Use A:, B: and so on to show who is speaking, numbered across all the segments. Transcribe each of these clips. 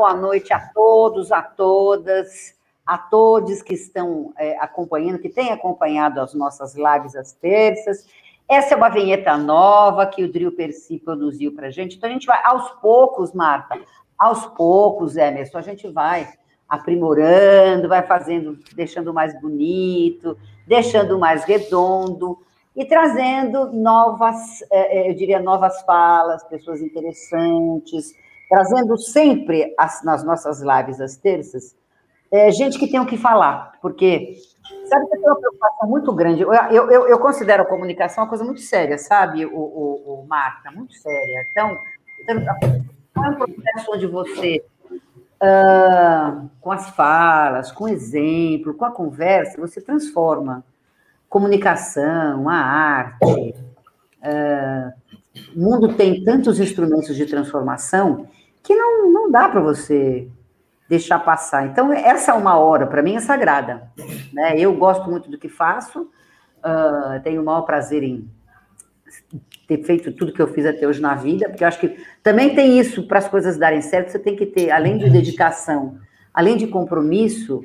A: boa noite a todos, a todas, a todos que estão é, acompanhando, que têm acompanhado as nossas lives às terças. Essa é uma vinheta nova que o Drill Percy produziu para a gente. Então, a gente vai aos poucos, Marta, aos poucos, Emerson, a gente vai aprimorando, vai fazendo, deixando mais bonito, deixando mais redondo e trazendo novas, é, é, eu diria, novas falas, pessoas interessantes, trazendo sempre as, nas nossas lives às terças, é, gente que tem o que falar, porque sabe que eu tenho uma preocupação muito grande. Eu, eu, eu considero a comunicação uma coisa muito séria, sabe, o, o, o Marta, muito séria. Então, não é um processo onde você, uh, com as falas, com exemplo, com a conversa, você transforma comunicação, a arte. Uh, o mundo tem tantos instrumentos de transformação que não, não dá para você deixar passar. Então, essa uma hora, para mim, é sagrada. Né? Eu gosto muito do que faço, uh, tenho o maior prazer em ter feito tudo que eu fiz até hoje na vida, porque eu acho que também tem isso, para as coisas darem certo, você tem que ter, além de dedicação, além de compromisso,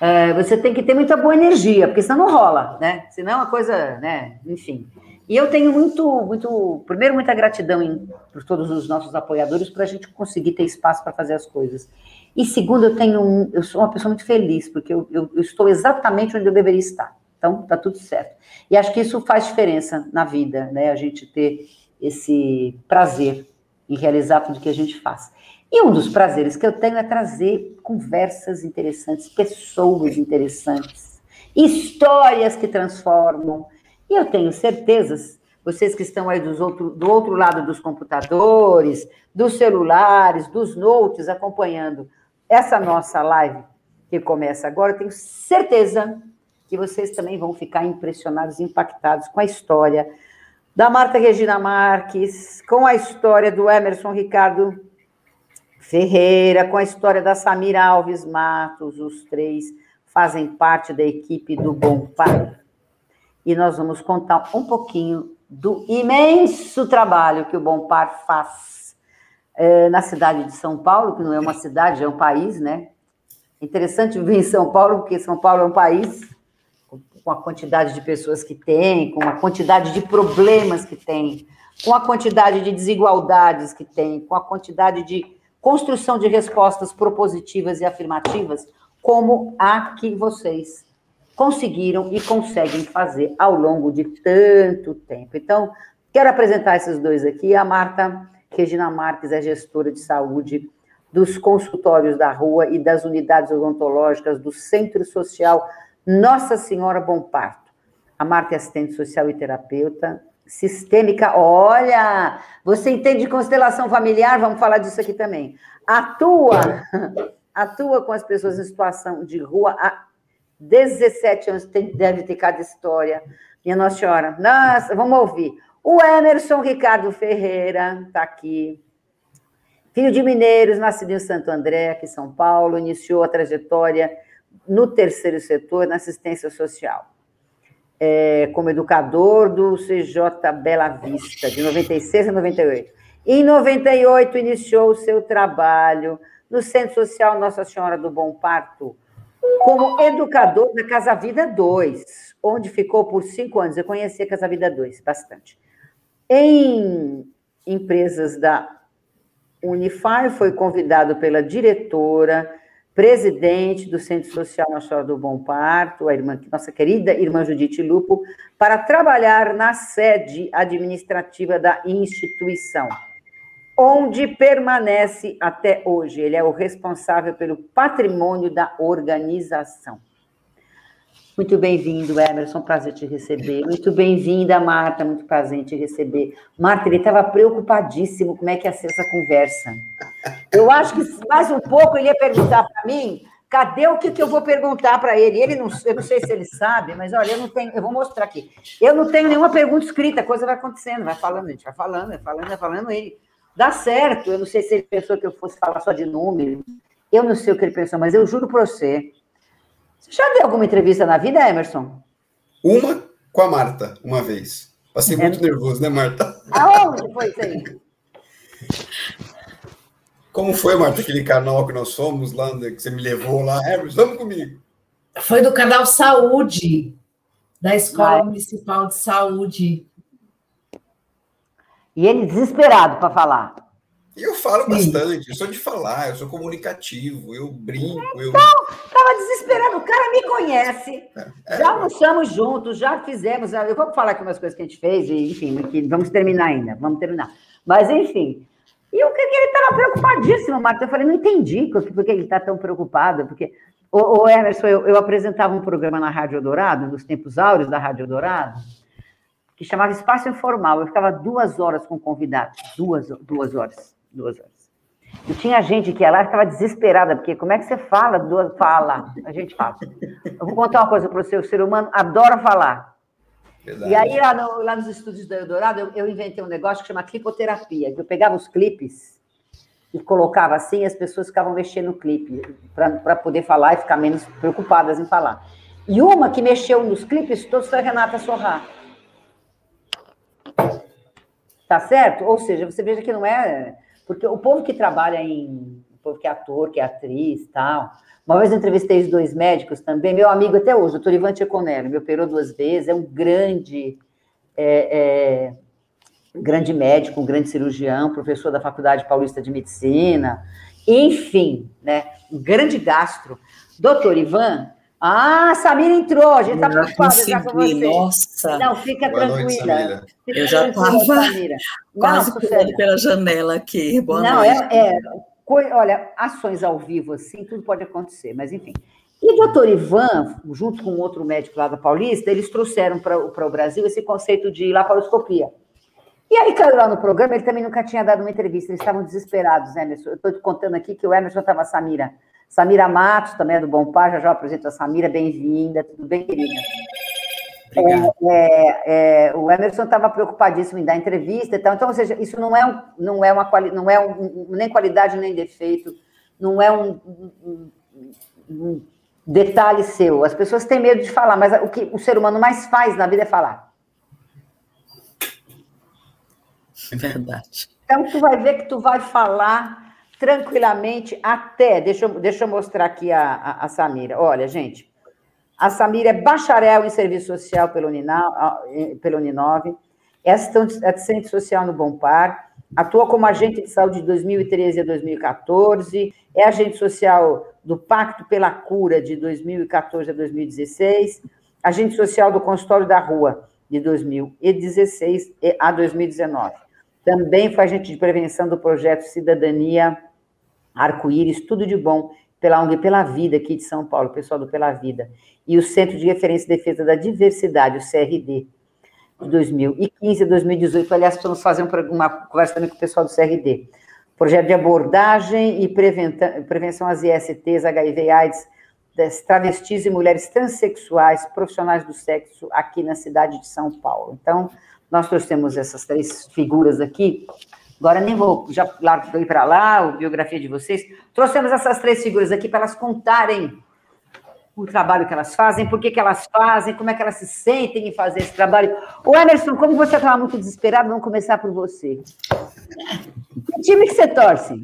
A: é, você tem que ter muita boa energia, porque senão não rola, né? Senão é uma coisa, né? Enfim. E eu tenho muito, muito, primeiro, muita gratidão em, por todos os nossos apoiadores para a gente conseguir ter espaço para fazer as coisas. E segundo, eu tenho um, eu sou uma pessoa muito feliz, porque eu, eu, eu estou exatamente onde eu deveria estar. Então, tá tudo certo. E acho que isso faz diferença na vida, né? A gente ter esse prazer em realizar tudo que a gente faz. E um dos prazeres que eu tenho é trazer conversas interessantes, pessoas interessantes, histórias que transformam. E eu tenho certezas, vocês que estão aí dos outro, do outro lado dos computadores, dos celulares, dos notes, acompanhando essa nossa live que começa agora, eu tenho certeza que vocês também vão ficar impressionados, impactados com a história da Marta Regina Marques, com a história do Emerson Ricardo Ferreira, com a história da Samira Alves Matos, os três fazem parte da equipe do Bom Pai. E nós vamos contar um pouquinho do imenso trabalho que o Bom Par faz é, na cidade de São Paulo, que não é uma cidade, é um país, né? Interessante viver em São Paulo, porque São Paulo é um país com a quantidade de pessoas que tem, com a quantidade de problemas que tem, com a quantidade de desigualdades que tem, com a quantidade de construção de respostas propositivas e afirmativas, como a que vocês conseguiram e conseguem fazer ao longo de tanto tempo. Então, quero apresentar esses dois aqui. A Marta Regina Marques é gestora de saúde dos consultórios da rua e das unidades odontológicas do Centro Social Nossa Senhora Bom Parto. A Marta é assistente social e terapeuta, sistêmica. Olha, você entende de constelação familiar? Vamos falar disso aqui também. Atua, atua com as pessoas em situação de rua há 17 anos, tem, deve ter cada história. Minha Nossa Senhora. Nossa, vamos ouvir. O Emerson Ricardo Ferreira está aqui. Filho de mineiros, nascido em Santo André, aqui em São Paulo, iniciou a trajetória no terceiro setor, na assistência social é, como educador do CJ Bela Vista, de 96 a 98. Em 98, iniciou o seu trabalho no Centro Social Nossa Senhora do Bom Parto, como educador da Casa Vida 2, onde ficou por cinco anos. Eu conheci a Casa Vida 2 bastante. Em empresas da Unify, foi convidado pela diretora presidente do Centro Social Senhora do Bom Parto, a irmã, nossa querida irmã Judite Lupo, para trabalhar na sede administrativa da instituição, onde permanece até hoje. Ele é o responsável pelo patrimônio da organização. Muito bem-vindo, Emerson, prazer te receber. Muito bem-vinda, Marta, muito prazer te receber. Marta, ele estava preocupadíssimo como é que ia ser essa conversa. Eu acho que mais um pouco ele ia perguntar para mim, cadê o que, que eu vou perguntar para ele? Ele não, eu não sei se ele sabe, mas olha, eu não tenho, eu vou mostrar aqui. Eu não tenho nenhuma pergunta escrita, a coisa vai acontecendo, vai falando, a gente vai falando, vai falando, vai falando, ele dá certo. Eu não sei se ele pensou que eu fosse falar só de número, eu não sei o que ele pensou, mas eu juro para você você já deu alguma entrevista na vida, Emerson?
B: Uma com a Marta, uma vez. Passei é. muito nervoso, né, Marta?
A: Aonde foi isso aí?
B: Como foi, Marta, aquele canal que nós fomos lá, que você me levou lá? Hermes, vamos comigo.
C: Foi do canal Saúde, da Escola Municipal de Saúde.
A: E ele desesperado para falar.
B: Eu falo Sim. bastante, eu sou de falar, eu sou comunicativo, eu brinco. Eu...
A: Então, estava desesperado, o cara me conhece. É, é, já almoçamos juntos, já fizemos. Eu vou falar aqui umas coisas que a gente fez, e, enfim, vamos terminar ainda, vamos terminar. Mas, enfim. E o que, que ele estava preocupadíssimo, Marta? Eu falei, não entendi por que ele está tão preocupado, porque. O Emerson, eu, eu apresentava um programa na Rádio Dourado, nos tempos áureos da Rádio Dourado, que chamava Espaço Informal. Eu ficava duas horas com convidados, duas, duas horas, duas horas. E tinha gente que ia lá e ficava desesperada, porque como é que você fala? Duas, fala, a gente fala. Eu vou contar uma coisa para você, o ser humano adora falar. Verdade. E aí, lá, no, lá, nos estúdios da Eldorado, eu, eu, inventei um negócio que chama clipoterapia, que eu pegava os clipes e colocava assim, e as pessoas ficavam mexendo no clipe, para poder falar e ficar menos preocupadas em falar. E uma que mexeu nos clipes todos foi a Renata Sorrá. Tá certo? Ou seja, você veja que não é. Porque o povo que trabalha em. O povo que é ator, que é atriz tal. Uma vez eu entrevistei os dois médicos também, meu amigo até hoje, doutor Ivan Tcheconello, me operou duas vezes, é um grande. É, é, grande médico, um grande cirurgião, professor da Faculdade Paulista de Medicina, enfim, né? Um grande gastro. Doutor Ivan ah, Samira entrou, a gente está preocupada já com você.
C: Nossa.
A: Não, fica Boa tranquila.
C: Noite, fica eu já estava quase pulando pela janela aqui. Boa
A: Não, é, noite. É, é, olha, ações ao vivo assim, tudo pode acontecer, mas enfim. E o doutor Ivan, junto com outro médico lá da Paulista, eles trouxeram para o Brasil esse conceito de laparoscopia. E aí caiu lá no programa, ele também nunca tinha dado uma entrevista, eles estavam desesperados, né, Emerson? Eu estou te contando aqui que o Emerson estava Samira Samira Matos, também é do Bom Par, já já apresento a Samira, bem-vinda, tudo bem, querida? É, é, é, o Emerson estava preocupadíssimo em dar entrevista e tal, então, ou seja, isso não é, um, não é, uma não é um, nem qualidade nem defeito, não é um, um, um, detalhe seu. As pessoas têm medo de falar, mas o que o ser humano mais faz na vida é falar.
C: É verdade.
A: Então, tu vai ver que tu vai falar tranquilamente até. Deixa eu, deixa eu mostrar aqui a, a, a Samira. Olha, gente, a Samira é bacharel em serviço social pelo, Uninal, pelo Uninove, é assistente social no Bom Par, atua como agente de saúde de 2013 a 2014, é agente social do Pacto pela Cura de 2014 a 2016, agente social do Consultório da Rua de 2016 a 2019. Também foi agente de prevenção do projeto Cidadania Arco-Íris, tudo de bom pela ONG Pela Vida aqui de São Paulo, pessoal do Pela Vida. E o Centro de Referência e Defesa da Diversidade, o CRD, de 2015 a 2018. Aliás, estamos fazendo uma conversa também com o pessoal do CRD. Projeto de abordagem e prevenção às ISTs, HIV AIDS, das travestis e mulheres transexuais, profissionais do sexo, aqui na cidade de São Paulo. Então, nós trouxemos essas três figuras aqui Agora nem vou, já largo para lá, a biografia de vocês. Trouxemos essas três figuras aqui para elas contarem o trabalho que elas fazem, por que, que elas fazem, como é que elas se sentem em fazer esse trabalho. O Emerson, como você estava muito desesperado, vamos começar por você. Que time que você torce?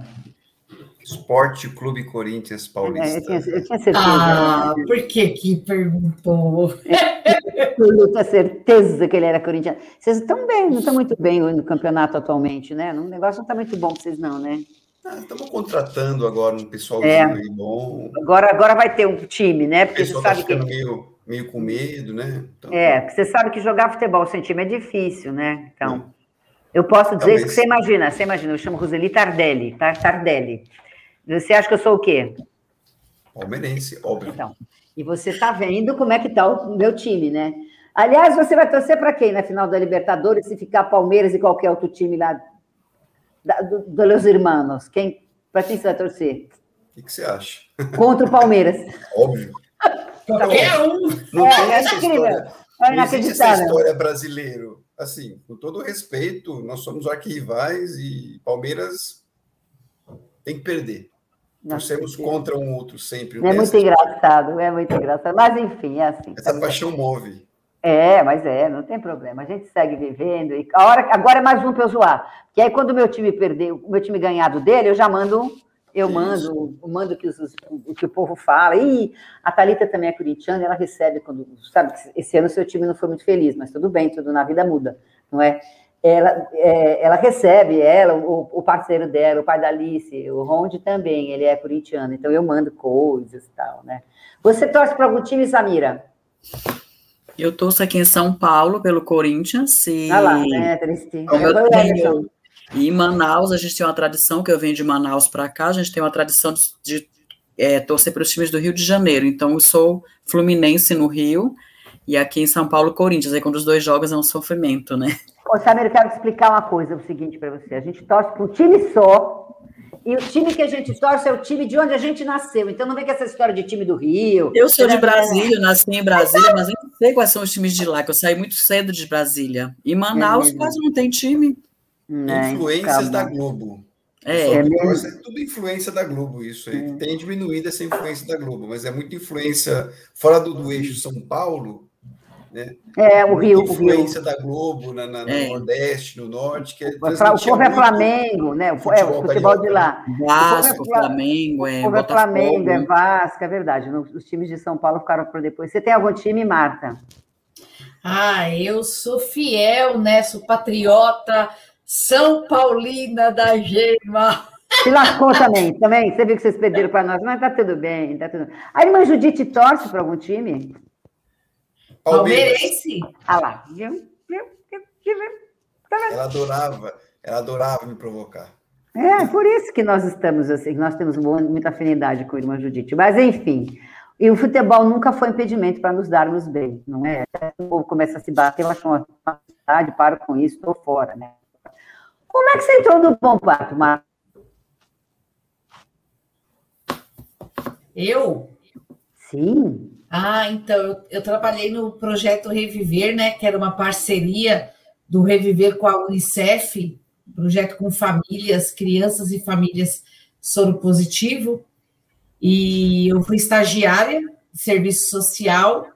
B: Esporte Clube Corinthians Paulista. É, eu, tinha,
C: eu, tinha, certeza. Ah, por que que perguntou?
A: eu tinha certeza que ele era corintiano. Vocês estão bem, não estão muito bem no campeonato atualmente, né? O negócio não está muito bom para vocês, não, né?
B: Ah, estamos contratando agora um pessoal é. bom.
A: Agora, agora vai ter um time, né?
B: Porque você tá sabe que. Meio, meio com medo, né?
A: Então... É, porque você sabe que jogar futebol sem time é difícil, né? Então. É. Eu posso dizer isso que você imagina, você imagina, eu chamo Roseli Tardelli, tá? Tardelli. Você acha que eu sou o quê?
B: Palmeirense, óbvio. Então,
A: e você está vendo como é que está o meu time, né? Aliás, você vai torcer para quem na final da Libertadores, se ficar Palmeiras e qualquer outro time lá da, do, Hermanos? Quem, para quem você vai torcer?
B: O que, que, você acha?
A: Contra o Palmeiras.
B: Óbvio.
C: Qualquer um.
B: Não é, tem é essa história. É não existe essa história brasileiro. Assim, com todo respeito, nós somos arquirrivais e Palmeiras tem que perder. Torcemos contra um outro sempre.
A: É muito engraçado, é muito engraçado. Mas, enfim, é assim.
B: Essa paixão move.
A: É, mas é, não tem problema. A gente segue vivendo. E a hora, agora é mais um para eu zoar. Que aí, quando o meu time perder, o meu time ganhar do dele, eu já mando, eu mando, eu mando que os, o que o povo fala. E a Thalita também é corintiana, ela recebe quando. Sabe, esse ano seu time não foi muito feliz, mas tudo bem, tudo na vida muda, não é? Ela, é, ela recebe, ela, o, o, parceiro dela, o pai da Alice, o Ronde também, ele é corintiano, então eu mando coisas e tal, né? Você torce para algum time, Samira?
D: Eu torço aqui em São Paulo pelo Corinthians. E... Ah lá, né,
A: Triste.
D: Tenho... E em Manaus, a gente tem uma tradição, que eu venho de Manaus para cá, a gente tem uma tradição de, de é, torcer para os times do Rio de Janeiro. Então, eu sou fluminense no Rio, e aqui em São Paulo, Corinthians. Aí, quando os dois jogos é um sofrimento, né?
A: Ô, Samir, eu quero explicar uma coisa, o seguinte para você. A gente torce para um time só, e o time que a gente torce é o time de onde a gente nasceu. Então não vem com essa história de time do Rio.
D: Eu sou de Brasília, nasci em Brasília, mas eu não sei quais são os times de lá, que eu saí muito cedo de Brasília. E Manaus é quase não tem time.
B: É, Influências da Globo.
D: É, é,
B: é tudo influência da Globo, isso aí. É. Tem diminuído essa influência da Globo, mas é muita influência fora do, do eixo São Paulo, né?
A: É, o Rio.
B: influência da Globo na, na, no é. Nordeste, no Norte. Que
A: o povo é Flamengo, né? O, futebol, é, o futebol de lá.
D: Vasco, é Flamengo, é. O povo
A: é Flamengo, é Vasco, é verdade. Os times de São Paulo ficaram para depois. Você tem algum time, Marta?
C: Ah, eu sou fiel, né? Sou patriota, São Paulina da Gema.
A: Se lascou também, também. Você viu que vocês perderam para nós, mas tá tudo bem, tá tudo. A irmã Judite torce para algum time?
C: Palmeirense.
A: Ah lá.
B: Ela adorava, ela adorava me provocar.
A: É, por isso que nós estamos assim, nós temos muita afinidade com a irmã Judite. Mas, enfim, e o futebol nunca foi impedimento para nos darmos bem, não é? O povo começa a se bater, eu acho uma facilidade, paro com isso, estou fora, né? Como é que você entrou no Bom Pato, Marcos?
C: Eu?
A: Sim.
C: Ah, então, eu, trabalhei no projeto Reviver, né, que era uma parceria do Reviver com a Unicef, projeto com famílias, crianças e famílias soro positivo, e eu fui estagiária de serviço social,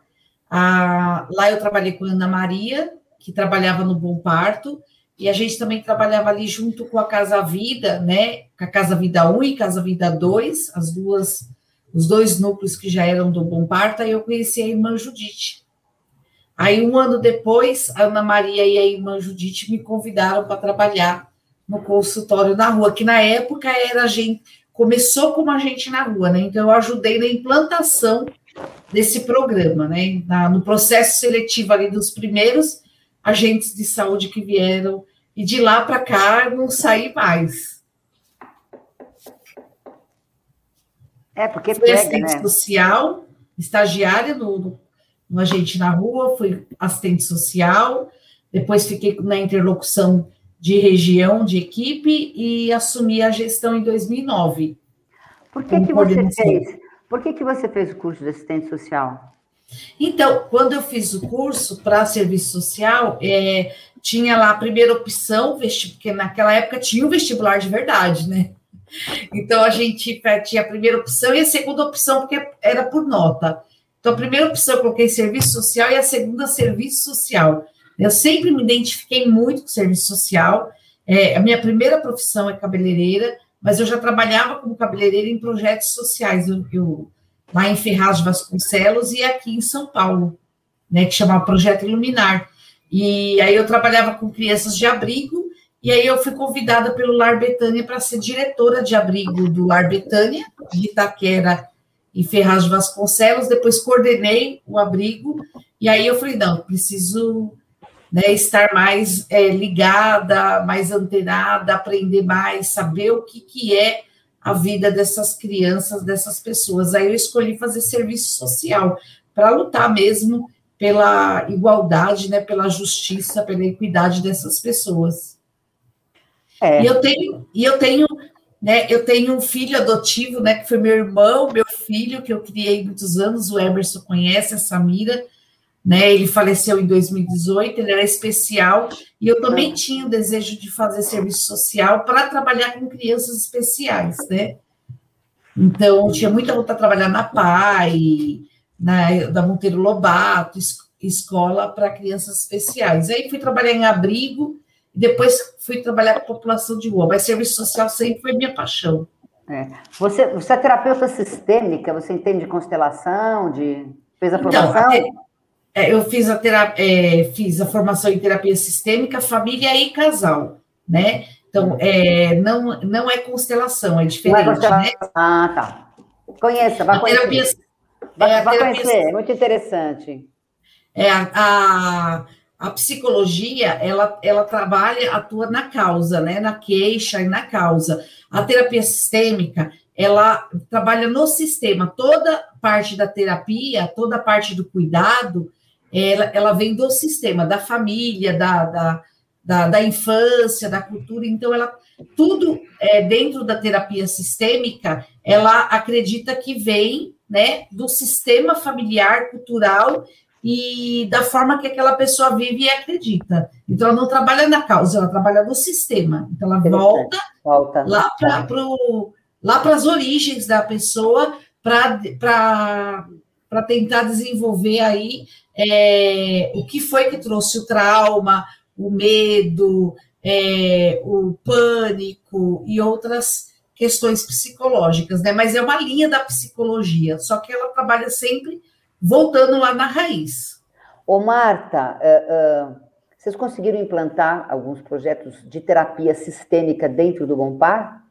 C: ah, lá eu trabalhei com a Ana Maria, que trabalhava no Bom Parto, e a gente também trabalhava ali junto com a Casa Vida, né, com a Casa Vida 1 e Casa Vida 2, as duas os dois núcleos que já eram do Bom Parto, aí eu conheci a irmã Judite. Aí, um ano depois, a Ana Maria e a irmã Judite me convidaram para trabalhar no consultório na rua, que na época era gente, começou como a gente na rua, né? Então, eu ajudei na implantação desse programa, né? Na, no processo seletivo ali dos primeiros agentes de saúde que vieram, e de lá para cá não saí mais.
A: É, porque
C: fui pega, assistente né? social, estagiária no, no, no Agente na Rua, fui assistente social, depois fiquei na interlocução de região, de equipe, e assumi a gestão em 2009.
A: Por que, que você fez? Por que, que você fez o curso de assistente social?
C: Então, quando eu fiz o curso para serviço social, é, tinha lá a primeira opção, porque naquela época tinha o vestibular de verdade, né? Então a gente tinha a primeira opção e a segunda opção, porque era por nota. Então a primeira opção eu coloquei serviço social e a segunda serviço social. Eu sempre me identifiquei muito com serviço social. É, a minha primeira profissão é cabeleireira, mas eu já trabalhava como cabeleireira em projetos sociais. Eu, eu lá em Ferraz de Vasconcelos e aqui em São Paulo, né, que chamava Projeto Iluminar. E aí eu trabalhava com crianças de abrigo e aí eu fui convidada pelo Lar Betânia para ser diretora de abrigo do Lar Betânia, de Itaquera e Ferraz de Vasconcelos. Depois coordenei o abrigo, e aí eu falei, não, preciso né, estar mais é, ligada, mais antenada, aprender mais, saber o que, que é a vida dessas crianças, dessas pessoas. Aí eu escolhi fazer serviço social, para lutar mesmo pela igualdade, né, pela justiça, pela equidade dessas pessoas. É. E eu tenho, e eu tenho, né, eu tenho um filho adotivo, né, que foi meu irmão, meu filho, que eu criei muitos anos, o Emerson conhece a Samira, né, ele faleceu em 2018, ele era especial, e eu também tinha o desejo de fazer serviço social para trabalhar com crianças especiais, né, então tinha muita vontade de trabalhar na PAI, na, da Monteiro Lobato, escola para crianças especiais. Aí fui trabalhar em abrigo, depois fui trabalhar com população de rua, mas serviço social sempre foi minha paixão.
A: É. Você, você é terapeuta sistêmica, você entende de constelação, de fez a formação? Então,
C: é, eu fiz a, terapia, é, fiz a formação em terapia sistêmica, família e casal, né? Então, é, não, não é constelação, é diferente, não é constelação. né?
A: Ah, tá. Conheça, vai conhecer. Terapia, vai, é, vai terapia, conhecer, muito interessante.
C: É, a, a, a, psicologia, ela, ela trabalha, atua na causa, né? Na queixa e na causa. A terapia sistêmica, ela trabalha no sistema. Toda parte da terapia, toda parte do cuidado, ela, ela vem do sistema, da família, da, da, da, da infância, da cultura. Então, ela tudo é, dentro da terapia sistêmica, ela acredita que vem né, do sistema familiar, cultural e da forma que aquela pessoa vive e acredita. Então, ela não trabalha na causa, ela trabalha no sistema. Então, ela volta, volta. lá para lá as origens da pessoa para tentar desenvolver aí é, o que foi que trouxe o trauma, o medo, é, o pânico e outras questões psicológicas, né? Mas é uma linha da psicologia, só que ela trabalha sempre voltando lá na raiz.
A: Ô, Marta, uh, uh, vocês conseguiram implantar alguns projetos de terapia sistêmica dentro do Bom Par?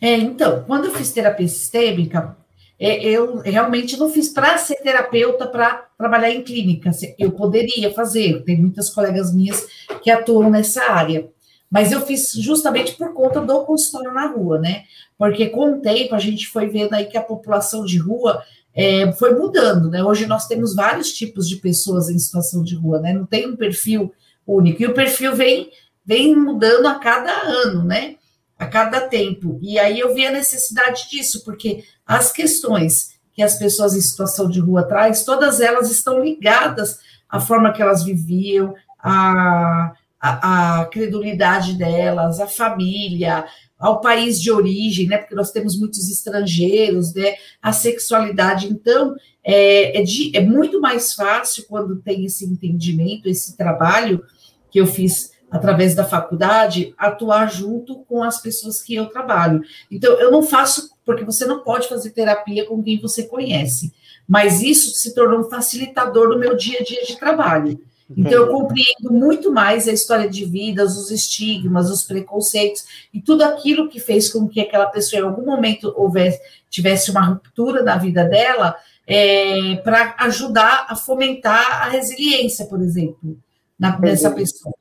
C: É, então, quando eu fiz terapia sistêmica, é, eu realmente não fiz para ser terapeuta, para trabalhar em clínica. Eu poderia fazer, tem muitas colegas minhas que atuam nessa área. Mas eu fiz justamente por conta do consultório na rua, né? Porque com o tempo a gente foi vendo aí que a população de rua é, foi mudando, né? Hoje nós temos vários tipos de pessoas em situação de rua, né? Não tem um perfil único. E o perfil vem, vem mudando a cada ano, né? A cada tempo. E aí eu vi a necessidade disso, porque as questões que as pessoas em situação de rua traz, todas elas estão ligadas à forma que elas viviam, à, à, à credulidade delas, à família, ao país de origem, né? Porque nós temos muitos estrangeiros, né? A sexualidade. Então, é, é, de, é muito mais fácil quando tem esse entendimento, esse trabalho que eu fiz através da faculdade, atuar junto com as pessoas que eu trabalho. Então, eu não faço, porque você não pode fazer terapia com quem você conhece, mas isso se tornou um facilitador do meu dia a dia de trabalho. Então, eu compreendo muito mais a história de vidas, os estigmas, os preconceitos e tudo aquilo que fez com que aquela pessoa, em algum momento, houvesse, tivesse uma ruptura na vida dela, é, para ajudar a fomentar a resiliência, por exemplo, na, nessa pessoa.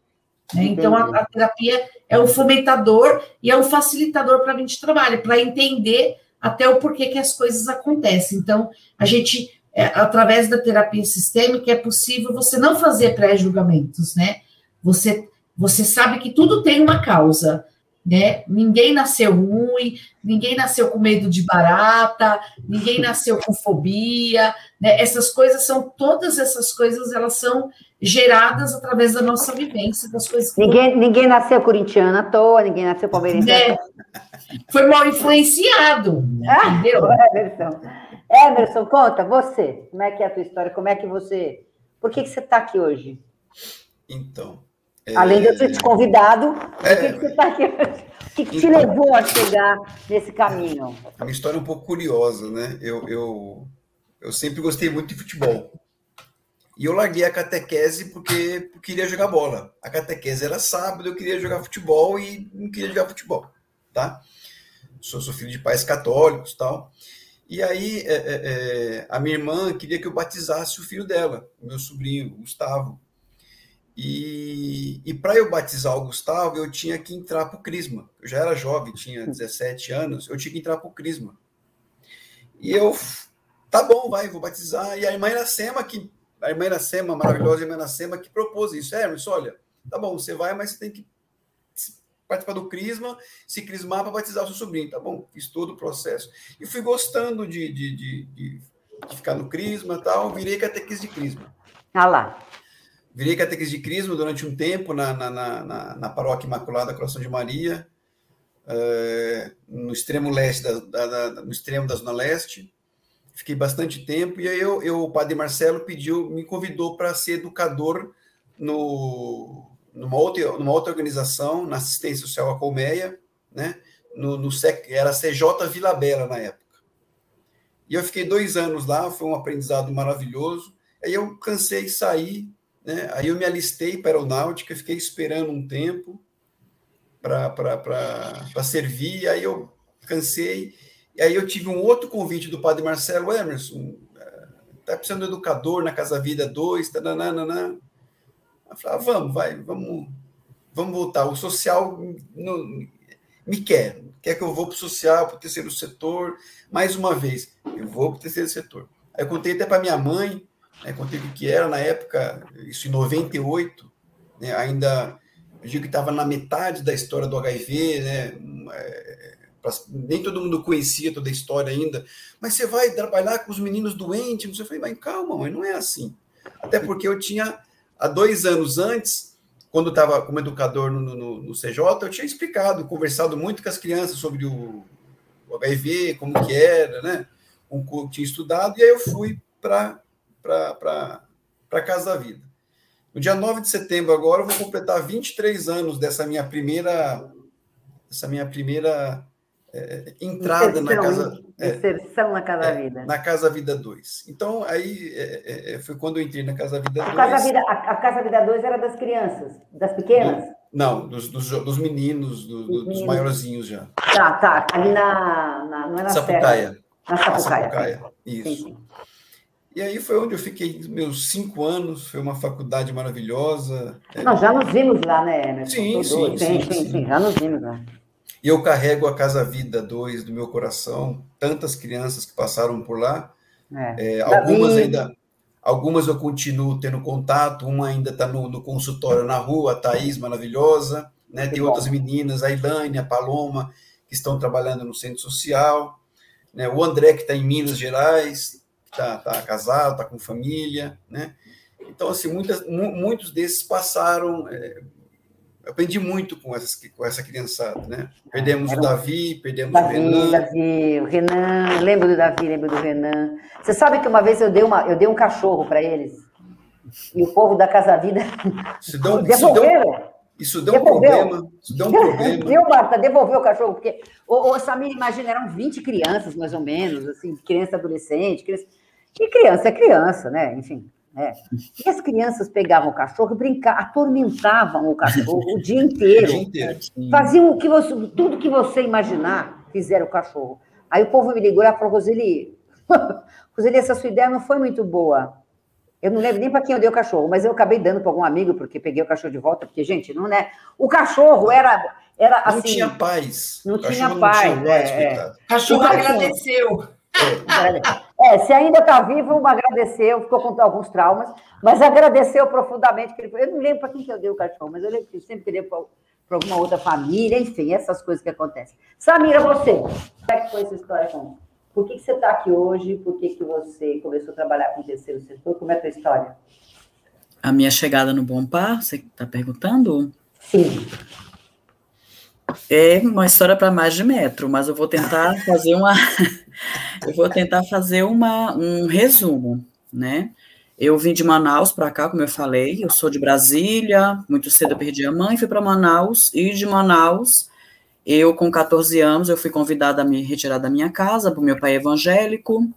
C: Né? Então, a, a, terapia é um fomentador e é um facilitador para a gente trabalhar, para entender até o porquê que as coisas acontecem. Então, a gente, é, através da terapia sistêmica, é possível você não fazer pré-julgamentos, né? Você, você sabe que tudo tem uma causa, né? Ninguém nasceu ruim, ninguém nasceu com medo de barata, ninguém nasceu com fobia, né? Essas coisas são, todas essas coisas, elas são geradas através da nossa vivência, das coisas
A: que... Ninguém, ninguém nasceu corintiano à toa, ninguém nasceu palmeirense né?
C: Foi mal influenciado, ah, entendeu?
A: Emerson. Emerson, conta, você, como é que é a tua história, como é que você... Por que, que você está aqui hoje?
B: Então...
A: É... Além de eu ter te convidado, é... por que, que você está aqui hoje? O que, que te então... levou a chegar nesse caminho?
B: A minha história é um pouco curiosa, né? Eu, eu, eu sempre gostei muito de futebol. E eu larguei a catequese porque eu queria jogar bola. A catequese era sábado, eu queria jogar futebol e não queria jogar futebol, tá? Sou, sou filho de pais católicos tal. E aí é, é, é, a minha irmã queria que eu batizasse o filho dela, o meu sobrinho, Gustavo. E, e para eu batizar o Gustavo, eu tinha que entrar para o Crisma. Eu já era jovem, tinha 17 anos, eu tinha que entrar para o Crisma. E eu, tá bom, vai, vou batizar. E a irmã Iracema, que a irmã Iracema, maravilhosa irmã Iracema, que propôs isso. É, Hermes, olha, tá bom, você vai, mas você tem que participar do crisma, se crismar para batizar o seu sobrinho. Tá bom, fiz todo o processo. E fui gostando de, de, de, de, ficar no crisma e tal, virei catequista de crisma.
A: Ah lá.
B: Virei catequista de crisma durante um tempo na, na, na, na paróquia Imaculada Coração de Maria, uh, no extremo leste, da, da, da, no extremo da Zona Leste. fiquei bastante tempo, e aí eu, eu o padre Marcelo pediu, me convidou para ser educador no, numa, outra, numa outra organização, na assistência social a Colmeia, né? No, no, era CJ Vila Bela na época. E eu fiquei dois anos lá, foi um aprendizado maravilhoso. Aí eu cansei de sair, né? Aí eu me alistei para a aeronáutica, fiquei esperando um tempo para servir, aí eu cansei e aí eu tive um outro convite do padre Marcelo Emerson, está é, precisando de educador na Casa Vida 2, tananana. Eu falei, ah, vamos, vai, vamos, vamos voltar. O social no, me quer, quer que eu vou para o social, para o terceiro setor. Mais uma vez, eu vou para o terceiro setor. Aí eu contei até para minha mãe, né, contei o que era na época, isso em 98, né, ainda, eu digo que estava na metade da história do HIV, né, é, nem todo mundo conhecia toda a história ainda, mas você vai trabalhar com os meninos doentes, você falei, mas calma, mas não é assim. Até porque eu tinha, há dois anos antes, quando estava como educador no, no, no, CJ, eu tinha explicado, conversado muito com as crianças sobre o, o HIV, como que era, né? Um, tinha estudado, e aí eu fui para a Casa da Vida. No dia 9 de setembro, agora, eu vou completar 23 anos dessa minha primeira, dessa minha primeira é, entrada na casa.
A: É, inserção na Casa é, Vida.
B: Na Casa Vida 2. Então, aí é, foi quando eu entrei na Casa Vida 2.
A: A Casa Vida, a, a Casa Vida 2 era das crianças, das pequenas?
B: Não, dos, dos, dos meninos, do, dos, dos maiorzinhos já.
A: Tá, tá. Ali na. na não é na
B: Sapucaia.
A: Serra. Na Sapucaia. Na
B: Sapucaia. Isso. Sim, sim. E aí foi onde eu fiquei meus cinco anos, foi uma faculdade maravilhosa.
A: Nós já nos vimos lá, né,
B: Sim, sim, sim, sim, sim, sim,
A: já nos vimos lá.
B: E eu carrego a Casa Vida 2 do meu coração, tantas crianças que passaram por lá. É. É, algumas ainda, algumas eu continuo tendo contato, uma ainda está no, no, consultório na rua, a Thaís, maravilhosa, né? Tem outras meninas, a Ilane, a Paloma, que estão trabalhando no centro social, né? O André, que está em Minas Gerais, está tá casado, está com família, né? Então, assim, muitas, muitos desses passaram é, eu aprendi muito com, essas, com essa criançada, né? Perdemos Era... o Davi, perdemos Davi, o Renan.
A: Davi, o Renan, lembro do Davi, lembro do Renan. Você sabe que uma vez eu dei, uma, eu dei um cachorro para eles, e o povo da Casa Vida
B: isso deu, devolveram. Isso deu, um problema. Isso deu um problema.
A: Viu, Marta? Devolveu o cachorro, porque, ô, ô, Samir, imagina, eram 20 crianças, mais ou menos, assim, criança adolescente, criança... E criança é criança, né? Enfim. É. E as crianças pegavam o cachorro e brincavam, atormentavam o cachorro o dia inteiro. O dia inteiro Faziam o que você, tudo que você imaginar, fizeram o cachorro. Aí o povo me ligou e falou, Roseli, Roseli, essa sua ideia não foi muito boa. Eu não lembro nem para quem eu dei o cachorro, mas eu acabei dando para algum amigo, porque peguei o cachorro de volta, porque, gente, não é. O cachorro era. era assim,
B: não tinha paz.
A: Não tinha paz. Não tinha paz é, é.
C: Cachorro agradeceu.
A: É, se ainda está vivo, agradeceu, ficou com alguns traumas, mas agradeceu profundamente. Que ele, eu não lembro para quem que eu dei o cachorro, mas eu lembro que eu sempre queria para alguma outra família, enfim, essas coisas que acontecem. Samira, você, como é que foi essa história com Por que, que você está aqui hoje? Por que, que você começou a trabalhar com o terceiro setor? Como é a tua história?
D: A minha chegada no Bom Par, você está perguntando?
A: Sim.
D: É uma história para mais de metro, mas eu vou tentar fazer uma eu vou tentar fazer uma, um resumo, né? Eu vim de Manaus para cá, como eu falei, eu sou de Brasília, muito cedo eu perdi a mãe, fui para Manaus, e de Manaus, eu com 14 anos, eu fui convidada a me retirar da minha casa, o meu pai evangélico,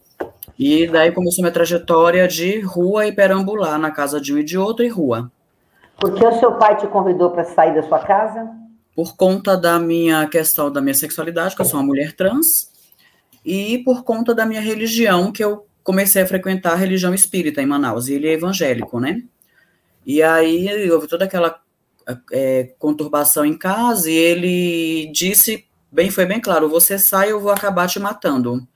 D: e daí começou minha trajetória de rua e perambular na casa de um e de outro e rua.
A: Por que o seu pai te convidou para sair da sua casa?
D: Por conta da minha questão da minha sexualidade, que eu sou uma mulher trans, e por conta da minha religião, que eu comecei a frequentar a religião espírita em Manaus, e ele é evangélico, né? E aí houve toda aquela é, conturbação em casa, e ele disse, bem, foi bem claro, você sai, eu vou acabar te matando.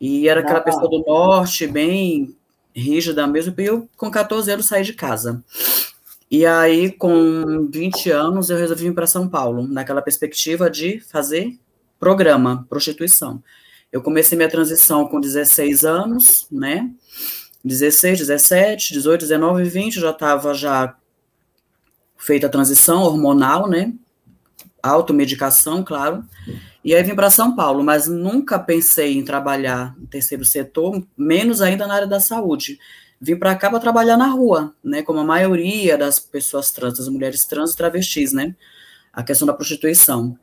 D: E era aquela ah, pessoa do norte, bem rígida mesmo, e eu com 14 anos saí de casa. E aí, com 20 anos, eu resolvi vir para São Paulo, naquela perspectiva de fazer programa, prostituição. Eu comecei minha transição com 16 anos, né? 16, 17, 18, 19 e 20, já estava já feita a transição hormonal, né? Automedicação, claro. E aí vim para São Paulo, mas nunca pensei em trabalhar no terceiro setor, menos ainda na área da saúde. Vim para cá para trabalhar na rua, né, como a maioria das pessoas trans, das mulheres trans e travestis, né, a questão da prostituição.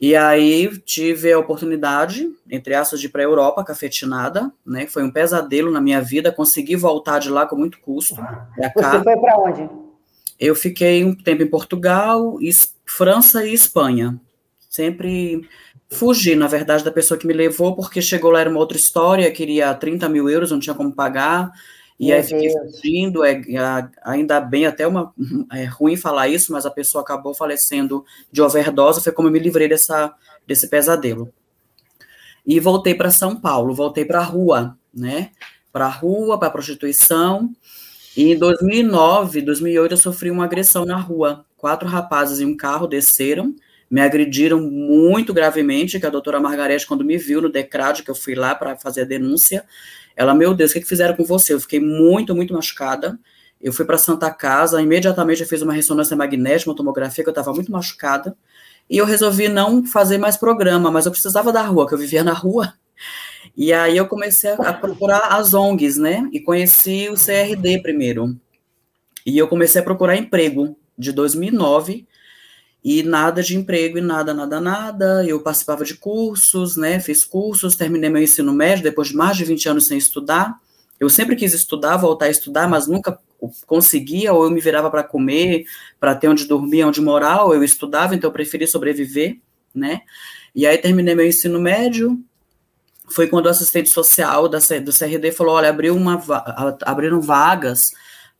D: E aí tive a oportunidade, entre aspas, de ir para a Europa cafetinada, né? Foi um pesadelo na minha vida, consegui voltar de lá com muito custo.
A: Você foi para onde?
D: Eu fiquei um tempo em Portugal, França e Espanha. Sempre fugi, na verdade, da pessoa que me levou, porque chegou lá, era uma outra história, queria 30 mil euros, não tinha como pagar. E Meu aí fiquei Deus. fugindo, é, ainda bem, até uma, é ruim falar isso, mas a pessoa acabou falecendo de overdose, foi como eu me livrei dessa, desse pesadelo. E voltei para São Paulo, voltei para a rua, né? Para a rua, para a prostituição. E em 2009, 2008, eu sofri uma agressão na rua. Quatro rapazes em um carro desceram, me agrediram muito gravemente, que a doutora Margarete, quando me viu no decrado, que eu fui lá para fazer a denúncia, ela, meu Deus, o que, que fizeram com você? Eu fiquei muito, muito machucada. Eu fui para Santa Casa, imediatamente eu fiz uma ressonância magnética, uma tomografia, que eu estava muito machucada. E eu resolvi não fazer mais programa, mas eu precisava da rua, que eu vivia na rua. E aí eu comecei a, procurar as ONGs, né? E conheci o CRD primeiro. E eu comecei a procurar emprego de 2009 e nada de emprego e nada, nada, nada. Eu participava de cursos, né? Fiz cursos, terminei meu ensino médio depois de mais de 20 anos sem estudar. Eu sempre quis estudar, voltar a estudar, mas nunca conseguia, ou eu me virava para comer, para ter onde dormir, onde morar, ou eu estudava, então eu preferi sobreviver, né? E aí terminei meu ensino médio, foi quando o assistente social da, do CRD falou, olha, abriu uma, abriram vagas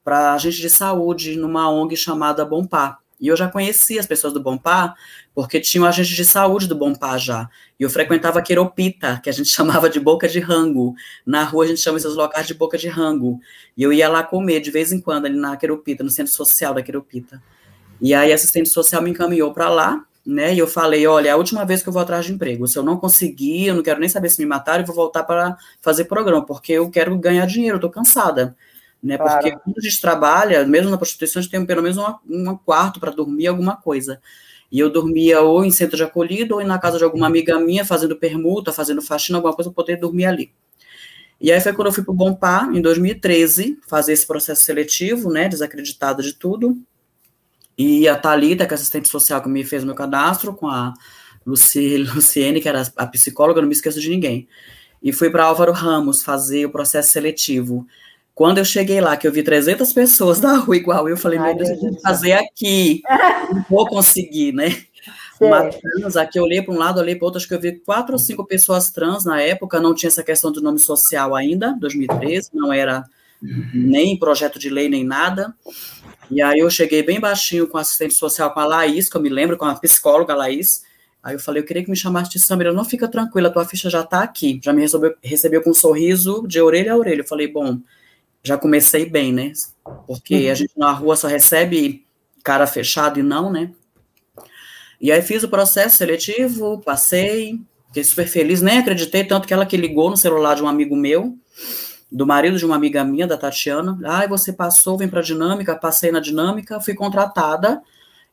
D: para gente de saúde numa ONG chamada Bompar. E eu já conhecia as pessoas do Bompar, porque tinha um agente de saúde do Bompar já. E eu frequentava a Queropita, que a gente chamava de boca de rango. Na rua a gente chama esses locais de boca de rango. E eu ia lá comer de vez em quando ali na Queropita, no centro social da Queropita. E aí a assistente social me encaminhou para lá, né? E eu falei, olha, é a última vez que eu vou atrás de emprego. Se eu não conseguir, eu não quero nem saber se me mataram, eu vou voltar para fazer programa, porque eu quero ganhar dinheiro, eu tô cansada né? Claro. Porque quando a gente trabalha, mesmo na prostituição, a gente tem pelo menos um quarto para dormir, alguma coisa. E eu dormia ou em centro de acolhido ou na casa de alguma amiga minha, fazendo permuta, fazendo faxina, alguma coisa, para poder dormir ali. E aí foi quando eu fui para o Bom Par, em 2013, fazer esse processo seletivo, né, desacreditada de tudo. E a Thalita, que é assistente social que me fez meu cadastro, com a Luci, Luciene, que era a psicóloga, não me esqueço de ninguém. E fui para Álvaro Ramos fazer o processo seletivo. Quando eu cheguei lá, que eu vi 300 pessoas na rua igual, eu falei, Ai, meu Deus, o que fazer aqui? Não vou conseguir, né? Uma trans, aqui eu olhei para um lado, olhei para outro, acho que eu vi quatro ou cinco pessoas trans na época, não tinha essa questão do nome social ainda, 2013, não era nem projeto de lei, nem nada. E aí eu cheguei bem baixinho com a assistente social, com a Laís, que eu me lembro, com a psicóloga Laís, Aí eu falei, eu queria que me chamasse de Samira, não fica tranquila, tua ficha já está aqui. Já me recebeu, recebeu com um sorriso de orelha a orelha. Eu falei, bom, já comecei bem, né? Porque a uhum. gente na rua só recebe cara fechado e não, né? E aí fiz o processo seletivo, passei, fiquei super feliz, nem acreditei, tanto que ela que ligou no celular de um amigo meu, do marido de uma amiga minha, da Tatiana, ai, você passou, vem para dinâmica, passei na dinâmica, fui contratada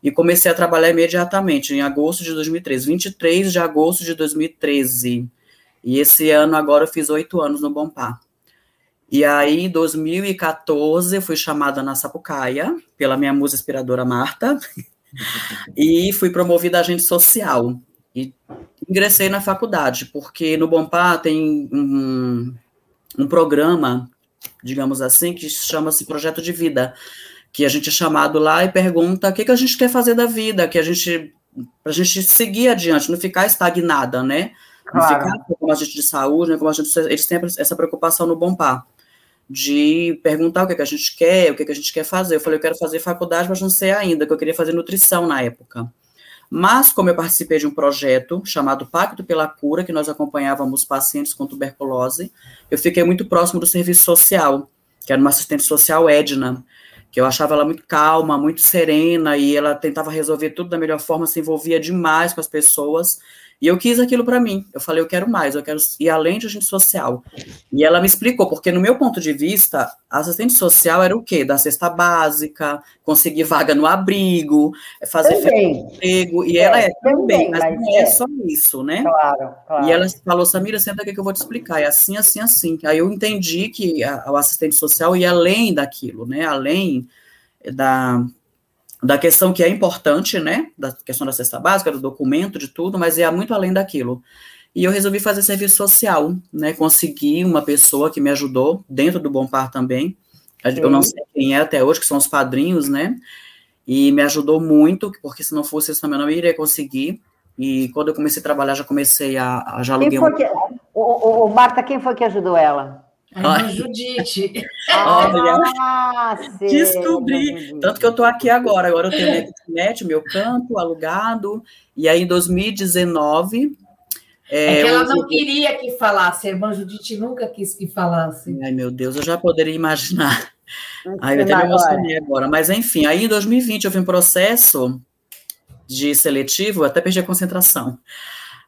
D: e comecei a trabalhar imediatamente, em agosto de 2013, 23 de agosto de 2013. E esse ano agora eu fiz oito anos no Bompar. E aí, em 2014, eu fui chamada na Sapucaia pela minha musa inspiradora Marta e fui promovida agente social. E ingressei na faculdade, porque no Bompá tem um, um programa, digamos assim, que chama-se Projeto de Vida, que a gente é chamado lá e pergunta o que, que a gente quer fazer da vida, que a gente para a gente seguir adiante, não ficar estagnada, né? Claro. Não ficar como agente de saúde, né? Como a gente, eles têm essa preocupação no Bompá de perguntar o que, é que a gente quer, o que, é que a gente quer fazer. Eu falei, eu quero fazer faculdade, mas não sei ainda, que eu queria fazer nutrição na época. Mas, como eu participei de um projeto chamado Pacto pela Cura, que nós acompanhávamos pacientes com tuberculose, eu fiquei muito próximo do serviço social, que era uma assistente social Edna, que eu achava ela muito calma, muito serena, e ela tentava resolver tudo da melhor forma, se envolvia demais com as pessoas. E eu quis aquilo para mim. Eu falei, eu quero mais, eu quero ir além de agente social. E ela me explicou, porque no meu ponto de vista, assistente social era o quê? Da cesta básica, conseguir vaga no abrigo, fazer emprego. E é, ela é também, mas, mas não é, é, só isso, né? Claro, claro. E ela falou, Samira, senta aqui que eu vou te explicar. É assim, assim, assim. Aí eu entendi que a, o assistente social ia além daquilo, né? Além da da questão que é importante, né, da questão da cesta básica, do documento, de tudo, mas é muito além daquilo. E eu resolvi fazer serviço social, né, consegui uma pessoa que me ajudou, dentro do Bom Par também, eu não sei quem é até hoje, que são os padrinhos, né, e me ajudou muito, porque se não fosse isso também eu não iria conseguir, e quando eu comecei a trabalhar, já comecei a, a já aluguei
A: quem foi um... que, o, o, Marta, quem foi que ajudou ela?
C: A Judite.
D: Olha, ah, descobri. Tanto que eu estou aqui agora. Agora eu tenho minha internet, meu campo alugado. E aí, em 2019.
C: É, é que ela não queria que falasse. A irmã Judite nunca quis que falasse.
D: Ai, meu Deus, eu já poderia imaginar. Aí eu até me emocionei agora. Mas, enfim, aí em 2020 eu vi um processo de seletivo, até perdi a concentração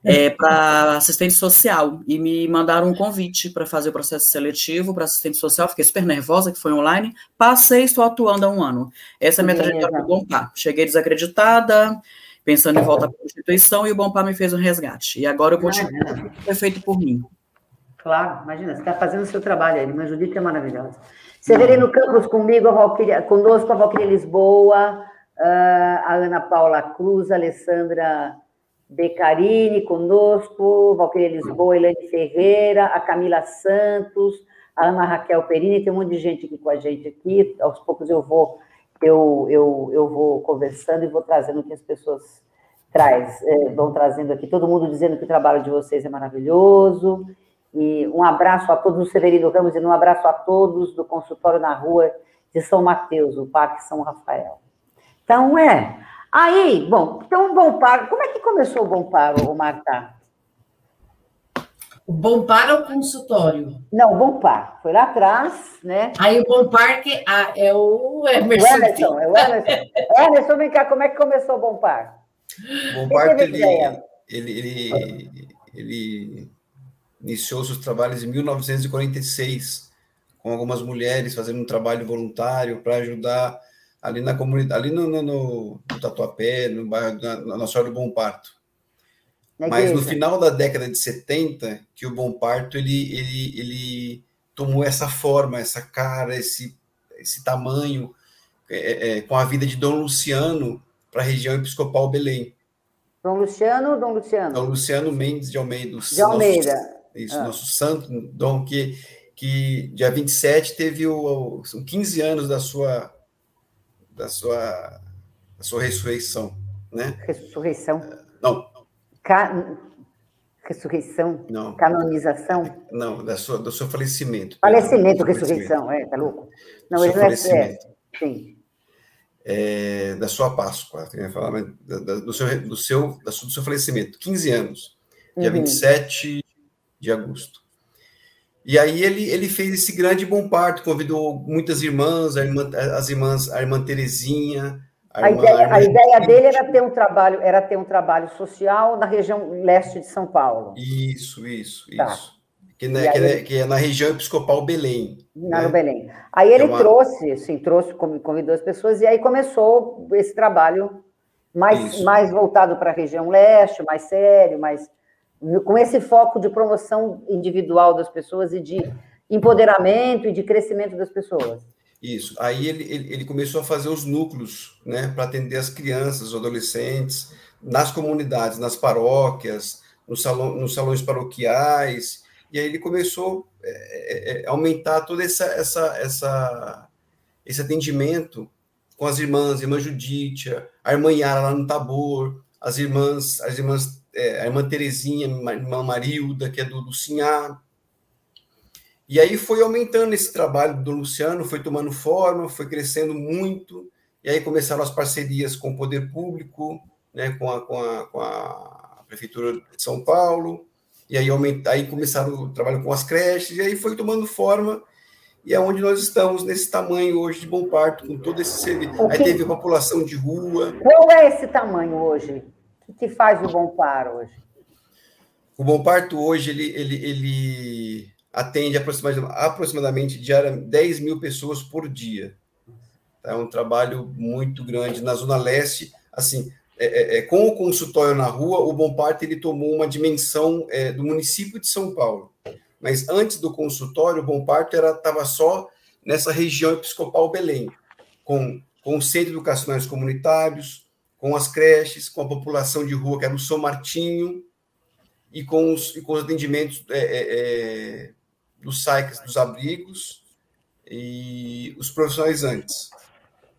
D: é, para assistente social e me mandaram um convite para fazer o processo seletivo para assistente social. Fiquei super nervosa, que foi online. Passei, estou atuando há um ano. Essa é a minha trajetória do Bompar. Cheguei desacreditada, pensando em voltar para a instituição, e o Bompar me fez um resgate. E agora eu continuo. Foi feito por mim.
A: Claro, imagina, você está fazendo o seu trabalho aí, mas Judite é maravilhosa. Severino Campos comigo, a Valquíria, conosco a Valquíria Lisboa, ah, a Ana Paula Cruz, a Alessandra Becarini conosco, Valquíria Lisboa, Elaine Ferreira, a Camila Santos, a Ana Raquel Perini, tem um monte de gente aqui com a gente aqui, aos poucos eu vou eu, eu, eu vou conversando e vou trazendo o que as pessoas traz, é, vão trazendo aqui, todo mundo dizendo que o trabalho de vocês é maravilhoso, e um abraço a todos do Severino Ramos e um abraço a todos do consultório na rua de São Mateus, o Parque São Rafael. Então, é, Aí, bom, então o Bom Par, como é que começou o Bom Par, o Marta?
C: O Bom Par é o consultório?
A: Não, o Bom Par, foi lá atrás, né?
C: Aí o Bom Par que, ah, é o Emerson. O
A: Emerson, é o Emerson. Emerson, vem cá, como é que começou o Bom Par?
B: O Bom Par, ele, ele, ele, ele iniciou seus trabalhos em 1946, com algumas mulheres fazendo um trabalho voluntário para ajudar ali na comunidade, ali no, no, no Tatuapé, no bairro, na, na Nossa Senhora do Bom Parto. Mas no final da década de 70, que o Bom Parto ele, ele, ele tomou essa forma, essa cara, esse, esse tamanho, é, é, é com a vida de Dom Luciano para a região episcopal Belém.
A: Dom Luciano Dom Luciano?
B: Dom Luciano Mendes de Almeida.
A: De Almeida.
B: Nosso, isso, ah. nosso santo Dom, que, que dia 27 teve o, o, são 15 anos da sua da sua, da sua ressurreição, né?
A: Ressurreição?
B: Não.
A: Ca... Ressurreição?
B: Não.
A: Canonização?
B: Não, da sua, do seu falecimento.
A: Falecimento, ressurreição, é, tá louco? Não, ele não é, é. Sim.
B: É, da sua Páscoa, falar, do, seu, do, seu, do seu falecimento, 15 anos, dia uhum. 27 de agosto. E aí ele, ele fez esse grande bom parto, convidou muitas irmãs, irmã, as irmãs, a irmã Terezinha.
A: A, a, ideia, a, irmã a ideia dele era ter um trabalho, era ter um trabalho social na região leste de São Paulo.
B: Isso, isso, tá. isso. Que, né, aí, que, é, que, é, na região episcopal Belém.
A: Na né? Belém. Aí ele é uma... trouxe, assim, trouxe, convidou as pessoas, e aí começou esse trabalho mais, mais voltado para a região leste, mais sério, mais com esse foco de promoção individual das pessoas e de empoderamento e de crescimento das pessoas.
B: Isso. Aí ele, ele, ele começou a fazer os núcleos, né, para atender as crianças, os adolescentes, nas comunidades, nas paróquias, nos, salão, nos salões paroquiais. E aí ele começou a é, é, é, aumentar todo essa, essa, essa, esse atendimento com as irmãs, a irmã Judite, a irmã Yara lá no Tabor, as irmãs, as irmãs é, a irmã Terezinha, a irmã Marilda, que é do Lucinhar. E aí foi aumentando esse trabalho do Luciano, foi tomando forma, foi crescendo muito, e aí começaram as parcerias com o poder público, né, com, a, com, a, com a Prefeitura de São Paulo, e aí, aumenta, aí começaram o trabalho com as creches, e aí foi tomando forma, e é onde nós estamos, nesse tamanho hoje de Bom Parto, com todo esse serviço. Aí teve a população de rua.
A: Qual é esse tamanho hoje? Que faz o Bom Par hoje?
B: O Bom Parto hoje ele, ele, ele atende aproximadamente, aproximadamente diária 10 mil pessoas por dia. É um trabalho muito grande na Zona Leste. Assim, é, é, é, com o consultório na rua, o Bom Parto ele tomou uma dimensão é, do município de São Paulo. Mas antes do consultório, o Bom Parto estava só nessa região episcopal Belém, com, com o centro educacionais comunitários, com as creches, com a população de rua, que era o São Martinho, e com os, e com os atendimentos é, é, é dos sites, dos abrigos e os profissionalizantes.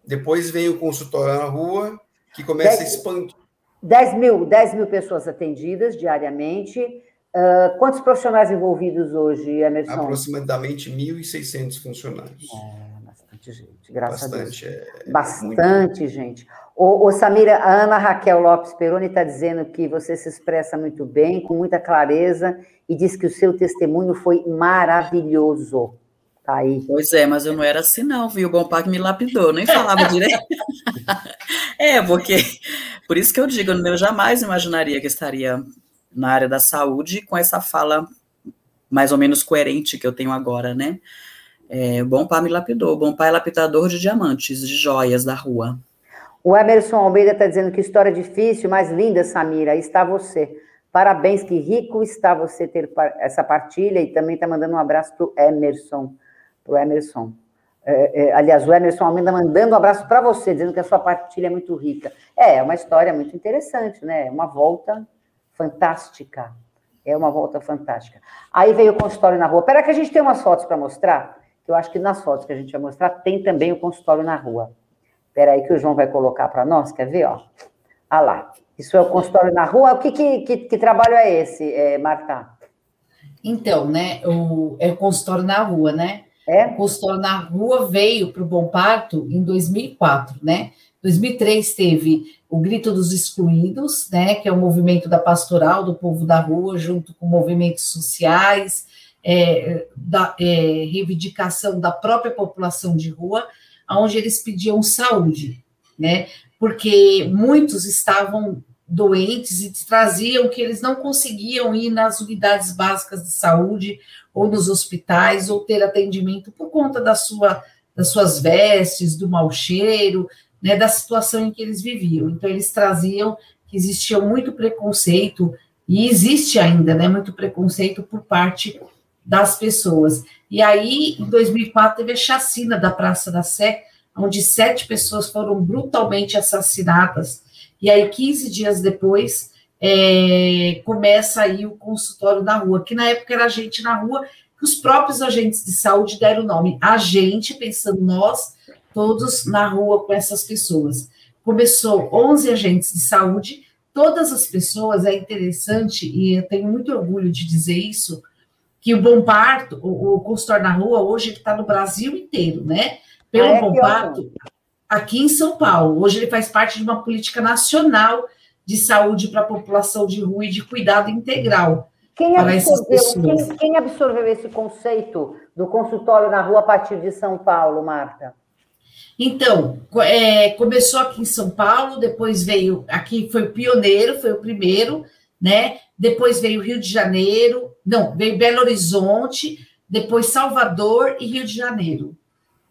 B: Depois vem o consultório na rua, que começa 10, a expandir.
A: 10 mil, 10 mil pessoas atendidas diariamente. Uh, quantos profissionais envolvidos hoje, Emerson?
B: Aproximadamente 1.600 funcionários.
A: É, bastante gente, graças bastante, a Deus. É, bastante muito... gente. Ô, ô, Samira, a Ana Raquel Lopes Peroni está dizendo que você se expressa muito bem, com muita clareza, e diz que o seu testemunho foi maravilhoso. Tá aí.
D: Pois é, mas eu não era assim, não, viu? O Bom me lapidou, nem falava direito. é, porque. Por isso que eu digo, eu jamais imaginaria que estaria na área da saúde com essa fala mais ou menos coerente que eu tenho agora, né? É, o me lapidou. O é lapidador de diamantes, de joias da rua.
A: O Emerson Almeida está dizendo que história difícil, mas linda, Samira. Aí está você. Parabéns, que rico está você ter essa partilha e também está mandando um abraço para o Emerson. Para o Emerson. É, é, aliás, o Emerson Almeida mandando um abraço para você, dizendo que a sua partilha é muito rica. É, é uma história muito interessante, né? É uma volta fantástica. É uma volta fantástica. Aí veio o consultório na rua. Espera que a gente tem umas fotos para mostrar, eu acho que nas fotos que a gente vai mostrar tem também o consultório na rua. Espera aí que o João vai colocar para nós, quer ver? Ó. Ah lá, isso é o consultório na rua. O que, que, que, que trabalho é esse, é, Marta?
C: Então, né, o, é o consultório na rua, né?
A: É?
C: O consultório na rua veio para o Bom Parto em 2004, né? 2003 teve o Grito dos Excluídos, né, que é o movimento da pastoral do povo da rua, junto com movimentos sociais, é, da é, reivindicação da própria população de rua, onde eles pediam saúde, né? Porque muitos estavam doentes e traziam que eles não conseguiam ir nas unidades básicas de saúde ou nos hospitais ou ter atendimento por conta da sua, das suas vestes, do mau cheiro, né, da situação em que eles viviam. Então eles traziam que existia muito preconceito e existe ainda, né, muito preconceito por parte das pessoas. E aí, em 2004, teve a chacina da Praça da Sé, onde sete pessoas foram brutalmente assassinadas. E aí, 15 dias depois, é, começa aí o consultório na rua, que na época era gente na rua, que os próprios agentes de saúde deram o nome. A gente, pensando nós, todos na rua com essas pessoas. Começou 11 agentes de saúde, todas as pessoas, é interessante, e eu tenho muito orgulho de dizer isso, que o Bom Parto, o, o consultório na rua, hoje ele está no Brasil inteiro, né? Pelo ah, é Bom Parto, aqui em São Paulo. Hoje ele faz parte de uma política nacional de saúde para a população de rua e de cuidado integral.
A: Quem absorveu, quem, quem absorveu esse conceito do consultório na rua a partir de São Paulo, Marta?
C: Então, é, começou aqui em São Paulo, depois veio, aqui foi o pioneiro, foi o primeiro, né? Depois veio Rio de Janeiro, não, veio Belo Horizonte, depois Salvador e Rio de Janeiro.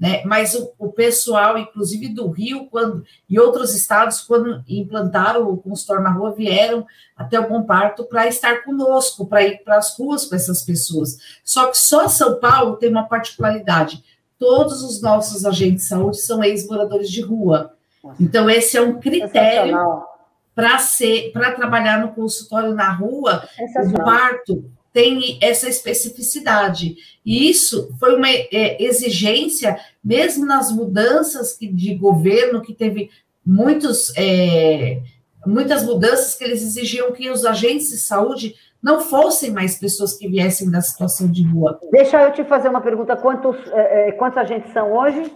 C: Né? Mas o, o, pessoal, inclusive do Rio, quando e outros estados, quando implantaram o consultório na rua, vieram até o Bom Parto para estar conosco, para ir para as ruas com essas pessoas. Só que só São Paulo tem uma particularidade: todos os nossos agentes de saúde são ex-moradores de rua. Então, esse é um critério para ser para trabalhar no consultório na rua, o parto tem essa especificidade. E isso foi uma é, exigência, mesmo nas mudanças de governo, que teve muitos, é, muitas mudanças que eles exigiam que os agentes de saúde não fossem mais pessoas que viessem da situação de rua.
A: Deixa eu te fazer uma pergunta: quantos, é, é quantos agentes são hoje?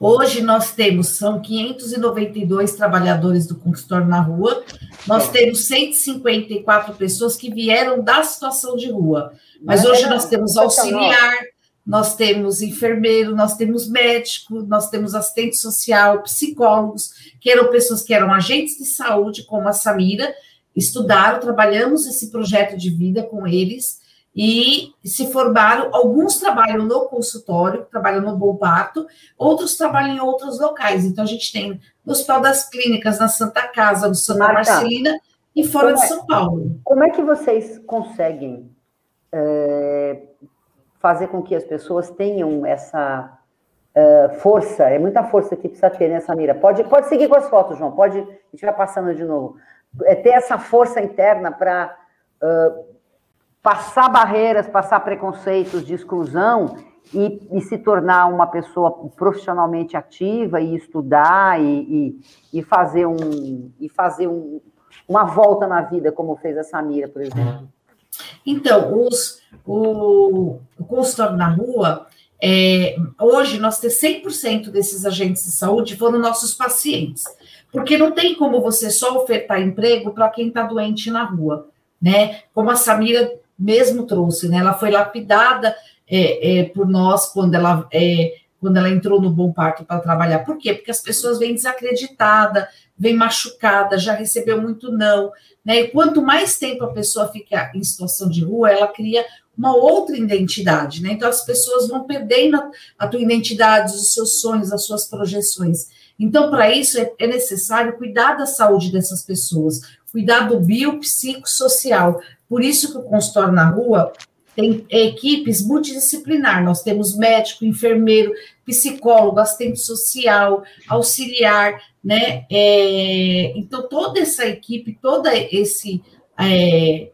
C: Hoje nós temos, são 592 trabalhadores do consultório na rua, nós temos 154 pessoas que vieram da situação de rua, mas hoje nós temos auxiliar, nós temos enfermeiro, nós temos médico, nós temos assistente social, psicólogos, que eram pessoas que eram agentes de saúde, como a Samira, estudaram, trabalhamos esse projeto de vida com eles e se formaram. Alguns trabalham no consultório, trabalham no Bom Parto, outros trabalham em outros locais. Então, a gente tem no Hospital das Clínicas, na Santa Casa, no Santa Marta. Marcelina e fora como de é São Paulo.
A: como é que vocês conseguem é, fazer com que as pessoas tenham essa uh, força, é muita força que precisa ter nessa mira. Pode, pode seguir com as fotos, João, pode, a gente vai passando de novo. É ter essa força interna para uh, passar barreiras, passar preconceitos de exclusão e, e, se tornar uma pessoa profissionalmente ativa e estudar e, e, e fazer, um, e fazer um, uma volta na vida, como fez a Samira, por exemplo.
C: Então, os, o, o consultório na rua, é, hoje nós temos 100% desses agentes de saúde foram nossos pacientes, porque não tem como você só ofertar emprego para quem está doente na rua, né? Como a Samira mesmo trouxe, né? Ela foi lapidada é, é, por nós quando ela é, quando ela entrou no Bom Parto para trabalhar. Por quê? Porque as pessoas vêm desacreditadas, vêm machucadas, já recebeu muito não. Né? E quanto mais tempo a pessoa fica em situação de rua, ela cria uma outra identidade. Né? Então, as pessoas vão perdendo a tua identidade, os seus sonhos, as suas projeções. Então, para isso, é, é necessário cuidar da saúde dessas pessoas, cuidar do biopsicossocial. Por isso que o consultório na rua tem equipes multidisciplinar. Nós temos médico, enfermeiro, psicólogo, assistente social, auxiliar, né? É, então, toda essa equipe, todo esse é,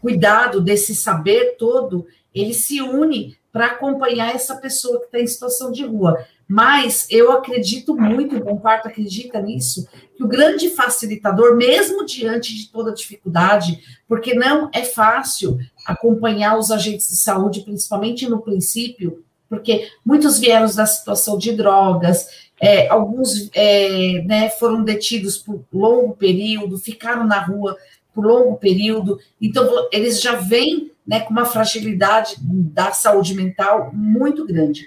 C: cuidado, desse saber todo, ele se une para acompanhar essa pessoa que está em situação de rua. Mas eu acredito muito, o Bom Parto acredita nisso, que o grande facilitador, mesmo diante de toda dificuldade, porque não é fácil acompanhar os agentes de saúde, principalmente no princípio, porque muitos vieram da situação de drogas, é, alguns é, né, foram detidos por longo período, ficaram na rua por longo período, então eles já vêm né, com uma fragilidade da saúde mental muito grande.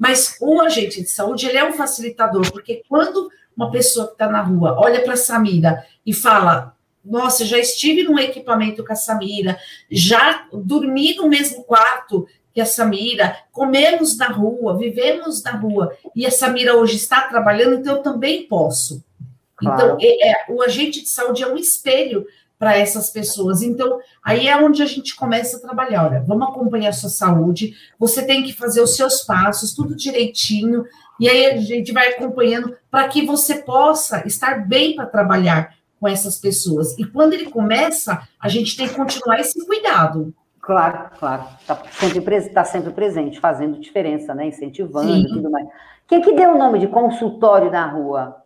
C: Mas o agente de saúde, ele é um facilitador, porque quando uma pessoa que está na rua olha para a Samira e fala, nossa, já estive num equipamento com a Samira, já dormi no mesmo quarto que a Samira, comemos na rua, vivemos na rua, e a Samira hoje está trabalhando, então eu também posso. Claro. Então, é, é, o agente de saúde é um espelho para essas pessoas. Então, aí é onde a gente começa a trabalhar. Olha, vamos acompanhar a sua saúde, você tem que fazer os seus passos, tudo direitinho, e aí a gente vai acompanhando para que você possa estar bem para trabalhar com essas pessoas. E quando ele começa, a gente tem que continuar esse cuidado.
A: Claro, claro. Está sempre, tá sempre presente, fazendo diferença, né? Incentivando e tudo mais. Quem que deu o nome de consultório na rua?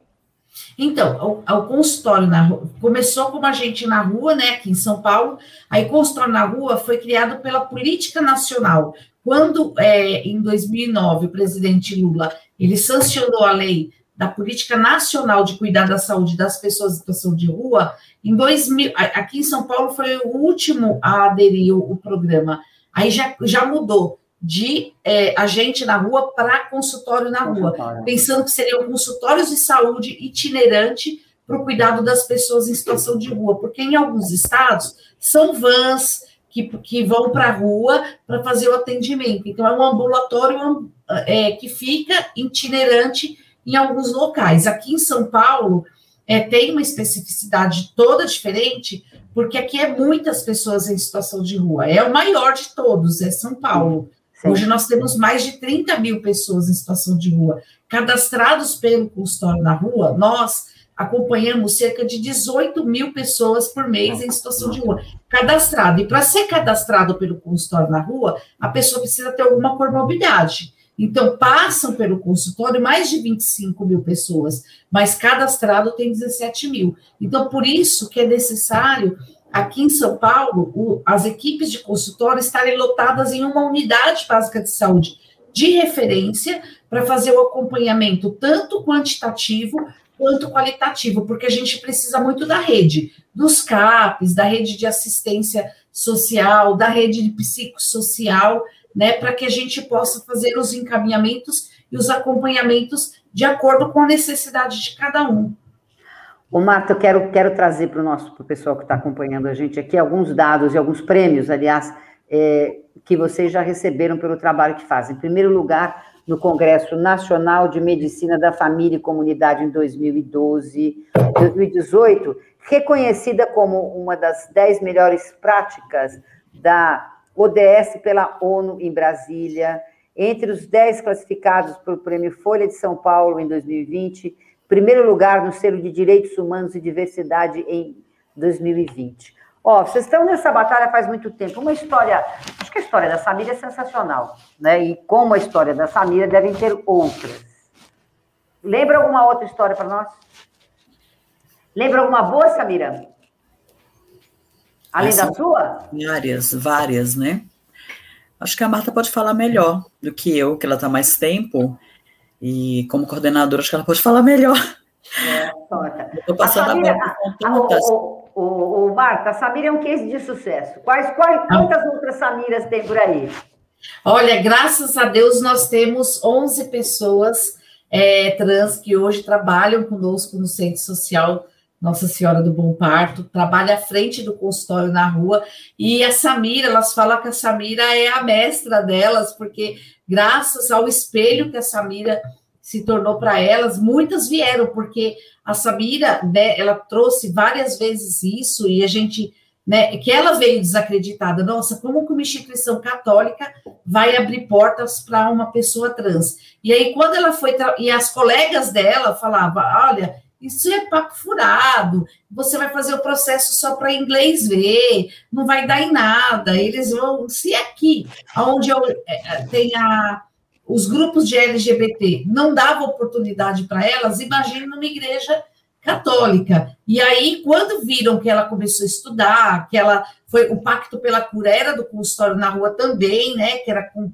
C: Então, o, o consultório na começou como a gente na rua, né, aqui em São Paulo. Aí, consultório na rua foi criado pela Política Nacional. Quando, é, em 2009, o presidente Lula ele sancionou a lei da Política Nacional de Cuidar da Saúde das Pessoas em Situação de Rua, em 2000, aqui em São Paulo foi o último a aderir o, o programa. Aí já, já mudou de é, agente na rua para consultório na rua, pensando que seriam consultórios de saúde itinerante para o cuidado das pessoas em situação de rua, porque em alguns estados são vans que, que vão para a rua para fazer o atendimento. Então, é um ambulatório é, que fica itinerante em alguns locais. Aqui em São Paulo, é, tem uma especificidade toda diferente, porque aqui é muitas pessoas em situação de rua. É o maior de todos, é São Paulo. Hoje nós temos mais de 30 mil pessoas em situação de rua. Cadastrados pelo consultório na rua, nós acompanhamos cerca de 18 mil pessoas por mês em situação de rua. Cadastrado. E para ser cadastrado pelo consultório na rua, a pessoa precisa ter alguma comorbidade. Então, passam pelo consultório mais de 25 mil pessoas, mas cadastrado tem 17 mil. Então, por isso que é necessário aqui em São Paulo, o, as equipes de consultório estarem lotadas em uma unidade básica de saúde de referência para fazer o acompanhamento tanto quantitativo quanto qualitativo, porque a gente precisa muito da rede, dos CAPs, da rede de assistência social, da rede de psicossocial, né, para que a gente possa fazer os encaminhamentos e os acompanhamentos de acordo com a necessidade de cada um.
A: Ô, Marta, eu quero, quero trazer para o nosso pro pessoal que está acompanhando a gente aqui alguns dados e alguns prêmios, aliás, é, que vocês já receberam pelo trabalho que fazem. Em primeiro lugar, no Congresso Nacional de Medicina da Família e Comunidade em 2012, 2018, reconhecida como uma das dez melhores práticas da ODS pela ONU em Brasília, entre os dez classificados pelo Prêmio Folha de São Paulo em 2020, primeiro lugar no selo de Direitos Humanos e Diversidade em 2020. Ó, vocês estão nessa batalha faz muito tempo. Uma história, acho que a história da Samira é sensacional, né? E como a história da Samira devem ter outras. Lembra alguma outra história para nós? Lembra alguma boa, Samira? Além Essa, da sua?
D: Várias, várias, né? Acho que a Marta pode falar melhor do que eu, que ela está mais tempo. E como coordenadora, acho que ela pode falar melhor.
A: É, Estou passando a, Samira, a, a, o, o, o Marta, a Samira é um case de sucesso. Quais, quais, ah. quantas outras Samiras tem por aí?
C: Olha, graças a Deus nós temos 11 pessoas é, trans que hoje trabalham conosco no Centro Social Nossa Senhora do Bom Parto, trabalha à frente do consultório na rua, e a Samira, elas falam que a Samira é a mestra delas, porque graças ao espelho que a Samira se tornou para elas, muitas vieram, porque a Samira, né, ela trouxe várias vezes isso, e a gente, né, que ela veio desacreditada, nossa, como que uma instituição católica vai abrir portas para uma pessoa trans? E aí, quando ela foi, e as colegas dela falavam, olha, isso é papo furado, você vai fazer o processo só para inglês ver, não vai dar em nada, eles vão, se aqui, onde eu é, é tem a os grupos de LGBT não davam oportunidade para elas, imagine numa igreja católica. E aí, quando viram que ela começou a estudar, que ela foi o Pacto pela Cura era do consultório na rua também, né? Que era com,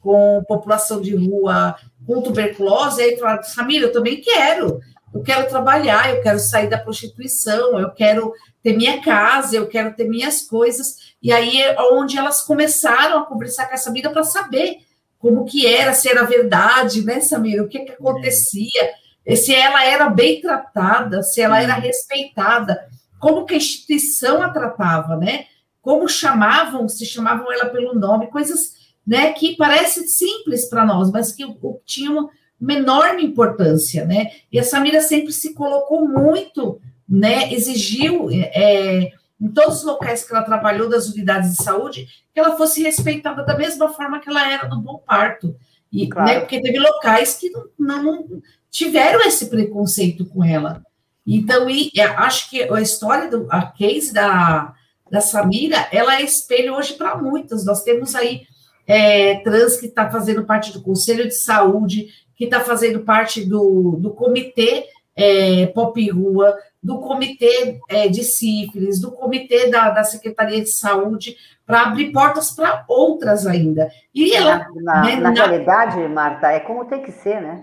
C: com população de rua com tuberculose, aí falaram, Samira, eu também quero. Eu quero trabalhar, eu quero sair da prostituição, eu quero ter minha casa, eu quero ter minhas coisas. E aí é onde elas começaram a conversar com essa vida para saber como que era, se era verdade, né, Samira? O que, que acontecia? Se ela era bem tratada, se ela era respeitada, como que a instituição a tratava, né? Como chamavam, se chamavam ela pelo nome, coisas né, que parecem simples para nós, mas que tinham uma enorme importância, né? E a Samira sempre se colocou muito, né? Exigiu é, em todos os locais que ela trabalhou das unidades de saúde, que ela fosse respeitada da mesma forma que ela era no bom parto. E, claro. né, porque teve locais que não, não, tiveram esse preconceito com ela. Então, e, acho que a história do a case da, da Samira, ela é espelho hoje para muitas. Nós temos aí é, trans que está fazendo parte do Conselho de Saúde, que está fazendo parte do, do Comitê é, Pop Rua, do Comitê é, de Sífilis, do Comitê da, da Secretaria de Saúde, para abrir portas para outras ainda.
A: E ela. Na, né, na, na realidade, Marta, é como tem que ser, né?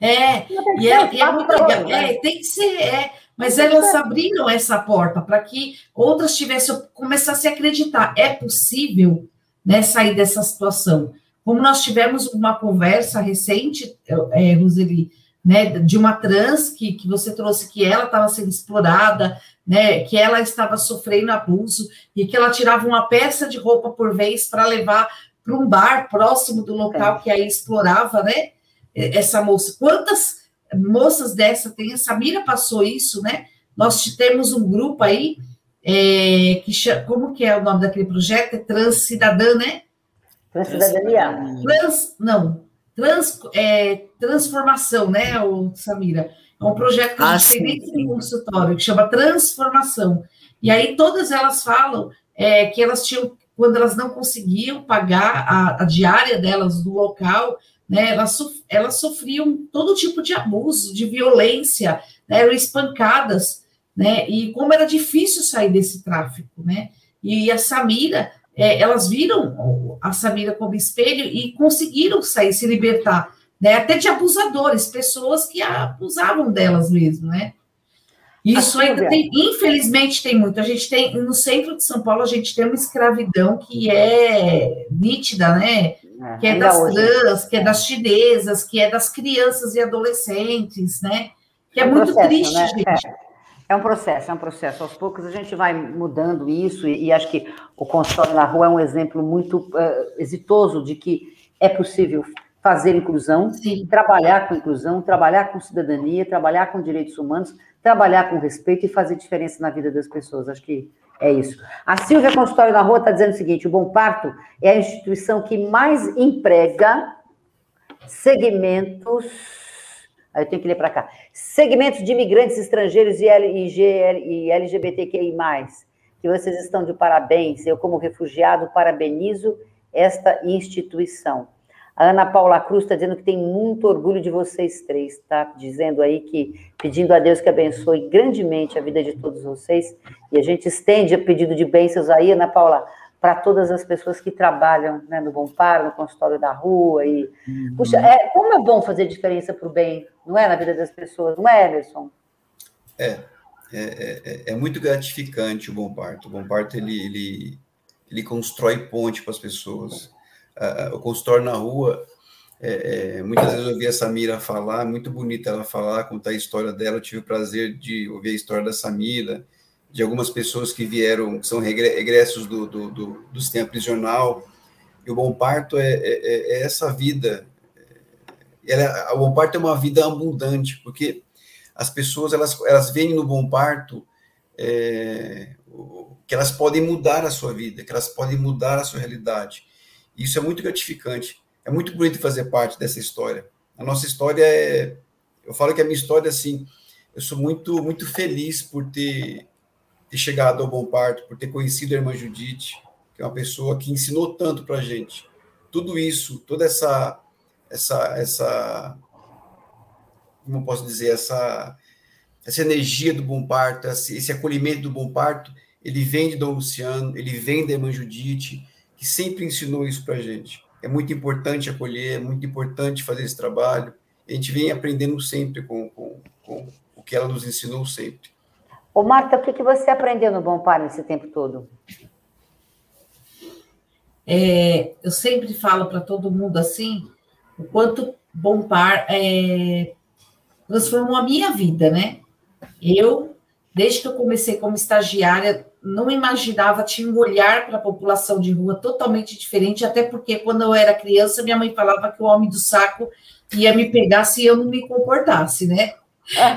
C: É, e é, é muito legal. Né? É, tem que ser, é. Mas elas abriram essa porta para que outras tivessem, começassem a acreditar. É possível né, sair dessa situação. Como nós tivemos uma conversa recente, é, Roseli, né, de uma trans que, que você trouxe que ela estava sendo explorada, né, que ela estava sofrendo abuso e que ela tirava uma peça de roupa por vez para levar para um bar próximo do local que aí explorava, né, essa moça. Quantas moças dessa tem? A Samira passou isso, né? Nós temos um grupo aí é, que como que é o nome daquele projeto? É Trans Cidadã, né?
A: Transcidadania.
C: Trans, não, trans, é, transformação, né, o Samira? É um projeto que a gente ah, tem dentro do consultório, que chama Transformação. E aí todas elas falam é, que elas tinham, quando elas não conseguiam pagar a, a diária delas do local, né, elas, elas sofriam todo tipo de abuso, de violência, né, eram espancadas, né, e como era difícil sair desse tráfico, né, e a Samira, é, elas viram a Samira como espelho e conseguiram sair, se libertar, né? Até de abusadores, pessoas que abusavam delas mesmo, né? Isso ainda tem, infelizmente, tem muito. A gente tem, no centro de São Paulo, a gente tem uma escravidão que é nítida, né? É, que é das hoje. trans, que é das chinesas, que é das crianças e adolescentes, né? Que é, é muito processo, triste, né? gente. É.
A: É um processo, é um processo. Aos poucos a gente vai mudando isso, e, e acho que o consultório na rua é um exemplo muito uh, exitoso de que é possível fazer inclusão, Sim. trabalhar com inclusão, trabalhar com cidadania, trabalhar com direitos humanos, trabalhar com respeito e fazer diferença na vida das pessoas. Acho que é isso. A Silvia Consultório na Rua está dizendo o seguinte: o Bom Parto é a instituição que mais emprega segmentos. Aí eu tenho que ler para cá. Segmentos de imigrantes estrangeiros e, e LGBTQI. Que vocês estão de parabéns. Eu, como refugiado, parabenizo esta instituição. A Ana Paula Cruz está dizendo que tem muito orgulho de vocês três, tá? Dizendo aí que, pedindo a Deus que abençoe grandemente a vida de todos vocês. E a gente estende o pedido de bênçãos aí, Ana Paula, para todas as pessoas que trabalham né, no Bom Par, no consultório da rua. E, uhum. puxa, é, como é bom fazer diferença para o bem, não é? Na vida das pessoas, não é, Emerson?
B: É, é, é, é muito gratificante o Bom Parto. O Bom Parto, ele, ele, ele constrói ponte para as pessoas o consultório na rua, é, é, muitas vezes eu ouvi a Samira falar, muito bonita ela falar, contar a história dela. Eu tive o prazer de ouvir a história da Samira, de algumas pessoas que vieram, que são regressos do, do, do, do sistema prisional. E o Bom Parto é, é, é, é essa vida. Ela, o Bom Parto é uma vida abundante, porque as pessoas elas, elas veem no Bom Parto é, que elas podem mudar a sua vida, que elas podem mudar a sua realidade. Isso é muito gratificante. É muito bonito fazer parte dessa história. A nossa história é. Eu falo que a minha história, assim, eu sou muito, muito feliz por ter, ter chegado ao Bom Parto, por ter conhecido a irmã Judite, que é uma pessoa que ensinou tanto para a gente. Tudo isso, toda essa, essa, essa, como posso dizer, essa, essa energia do Bom Parto, esse, acolhimento do Bom Parto, ele vem de Dom Luciano, ele vem da irmã Judite, que sempre ensinou isso para a gente. É muito importante acolher, é muito importante fazer esse trabalho. A gente vem aprendendo sempre com, com, com o que ela nos ensinou sempre.
A: Ô, Marta, o que, que você aprendeu no Bom Par nesse tempo todo?
C: É, eu sempre falo para todo mundo assim, o quanto Bom Par é, transformou a minha vida, né? Eu, desde que eu comecei como estagiária, não imaginava, tinha um olhar para a população de rua totalmente diferente, até porque quando eu era criança, minha mãe falava que o homem do saco ia me pegar se eu não me comportasse, né?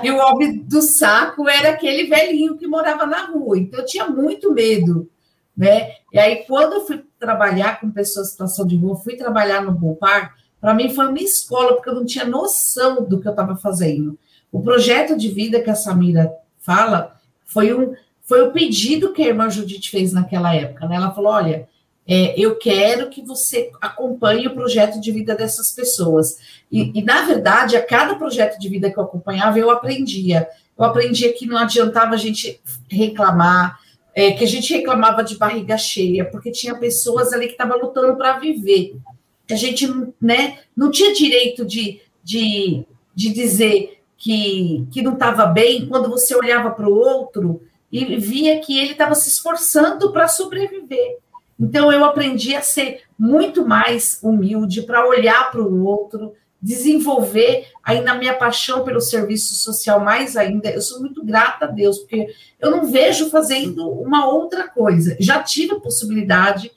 C: E o homem do saco era aquele velhinho que morava na rua, então eu tinha muito medo, né? E aí, quando eu fui trabalhar com pessoas em situação de rua, fui trabalhar no Bom Par, para mim foi uma escola, porque eu não tinha noção do que eu estava fazendo. O projeto de vida que a Samira fala foi um foi o pedido que a irmã Judite fez naquela época. Né? Ela falou: olha, é, eu quero que você acompanhe o projeto de vida dessas pessoas. E, e, na verdade, a cada projeto de vida que eu acompanhava, eu aprendia. Eu aprendia que não adiantava a gente reclamar, é, que a gente reclamava de barriga cheia, porque tinha pessoas ali que estavam lutando para viver. Que a gente né, não tinha direito de, de, de dizer que, que não estava bem quando você olhava para o outro e via que ele estava se esforçando para sobreviver. Então eu aprendi a ser muito mais humilde, para olhar para o outro, desenvolver ainda a minha paixão pelo serviço social mais ainda. Eu sou muito grata a Deus, porque eu não vejo fazendo uma outra coisa. Já tive a possibilidade,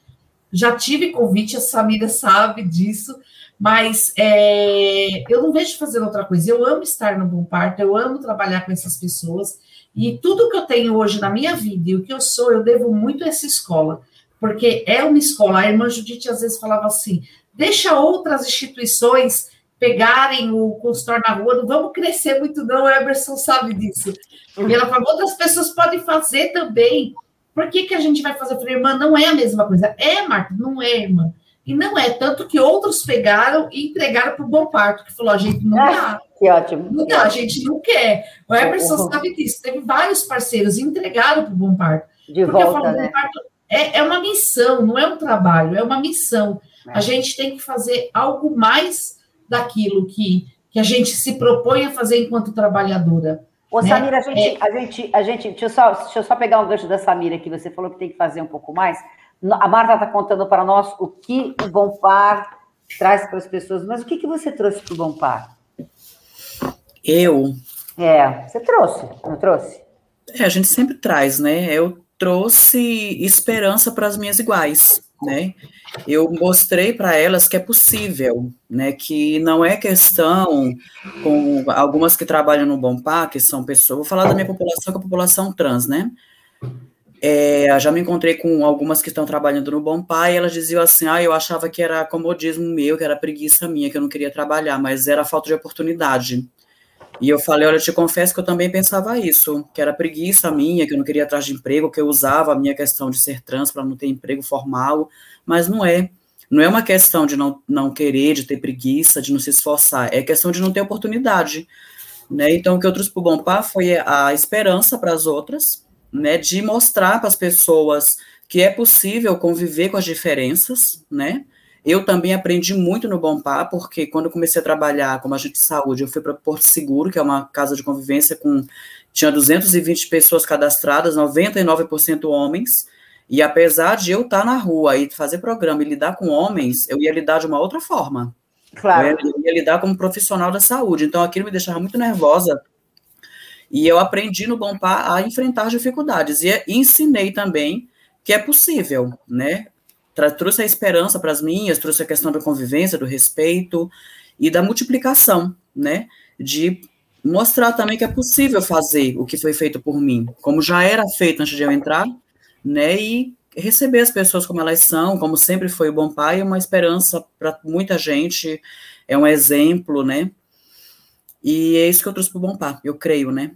C: já tive convite, a Samira sabe disso, mas é, eu não vejo fazendo outra coisa. Eu amo estar no Bom Parto, eu amo trabalhar com essas pessoas. E tudo que eu tenho hoje na minha vida e o que eu sou, eu devo muito a essa escola, porque é uma escola. A irmã Judite às vezes falava assim: deixa outras instituições pegarem o consultório na rua, não vamos crescer muito, não. O Emerson sabe disso. E ela falou: outras pessoas podem fazer também. Por que, que a gente vai fazer? Eu falei, irmã, não é a mesma coisa. É, Marta, não é, irmã. E não é, tanto que outros pegaram e entregaram para o Bom Parto, que falou, a gente não dá.
A: Que ótimo.
C: Não dá, a gente não quer. O Emerson uhum. sabe disso, teve vários parceiros e entregaram para o Bom Parto.
A: De porque volta, falo, né?
C: Parto é, é uma missão, não é um trabalho, é uma missão. É. A gente tem que fazer algo mais daquilo que, que a gente se propõe a fazer enquanto trabalhadora.
A: Ô, né? Samira, a gente, é... a gente, a gente deixa, eu só, deixa eu só pegar um gancho da Samira que você falou que tem que fazer um pouco mais. A Marta está contando para nós o que o Bom Par traz para as pessoas, mas o que, que você trouxe para o Bom Par?
D: Eu?
A: É, você trouxe, não trouxe?
D: É, a gente sempre traz, né? Eu trouxe esperança para as minhas iguais, né? Eu mostrei para elas que é possível, né? Que não é questão com algumas que trabalham no Bompá, que são pessoas. Vou falar da minha população, que é a população trans, né? É, já me encontrei com algumas que estão trabalhando no Bom Pai, e elas diziam assim: ah, eu achava que era comodismo meu, que era preguiça minha, que eu não queria trabalhar, mas era falta de oportunidade. E eu falei: olha, eu te confesso que eu também pensava isso, que era preguiça minha, que eu não queria atrás de emprego, que eu usava a minha questão de ser trans para não ter emprego formal, mas não é. Não é uma questão de não, não querer, de ter preguiça, de não se esforçar, é questão de não ter oportunidade. Né? Então, o que eu trouxe para o Bom Pai foi a esperança para as outras, né, de mostrar para as pessoas que é possível conviver com as diferenças, né? Eu também aprendi muito no Bompá, porque quando eu comecei a trabalhar como agente de saúde, eu fui para Porto Seguro, que é uma casa de convivência com tinha 220 pessoas cadastradas, 99% homens. E apesar de eu estar na rua e fazer programa e lidar com homens, eu ia lidar de uma outra forma. Claro. Eu ia, eu ia lidar como profissional da saúde. Então aquilo me deixava muito nervosa, e eu aprendi no Bompá a enfrentar dificuldades e ensinei também que é possível, né? Trouxe a esperança para as minhas, trouxe a questão da convivência, do respeito e da multiplicação, né? De mostrar também que é possível fazer o que foi feito por mim, como já era feito antes de eu entrar, né? E receber as pessoas como elas são, como sempre foi o Bom Pai, é uma esperança para muita gente, é um exemplo, né? E é isso que eu trouxe para o Bom Par, eu creio, né?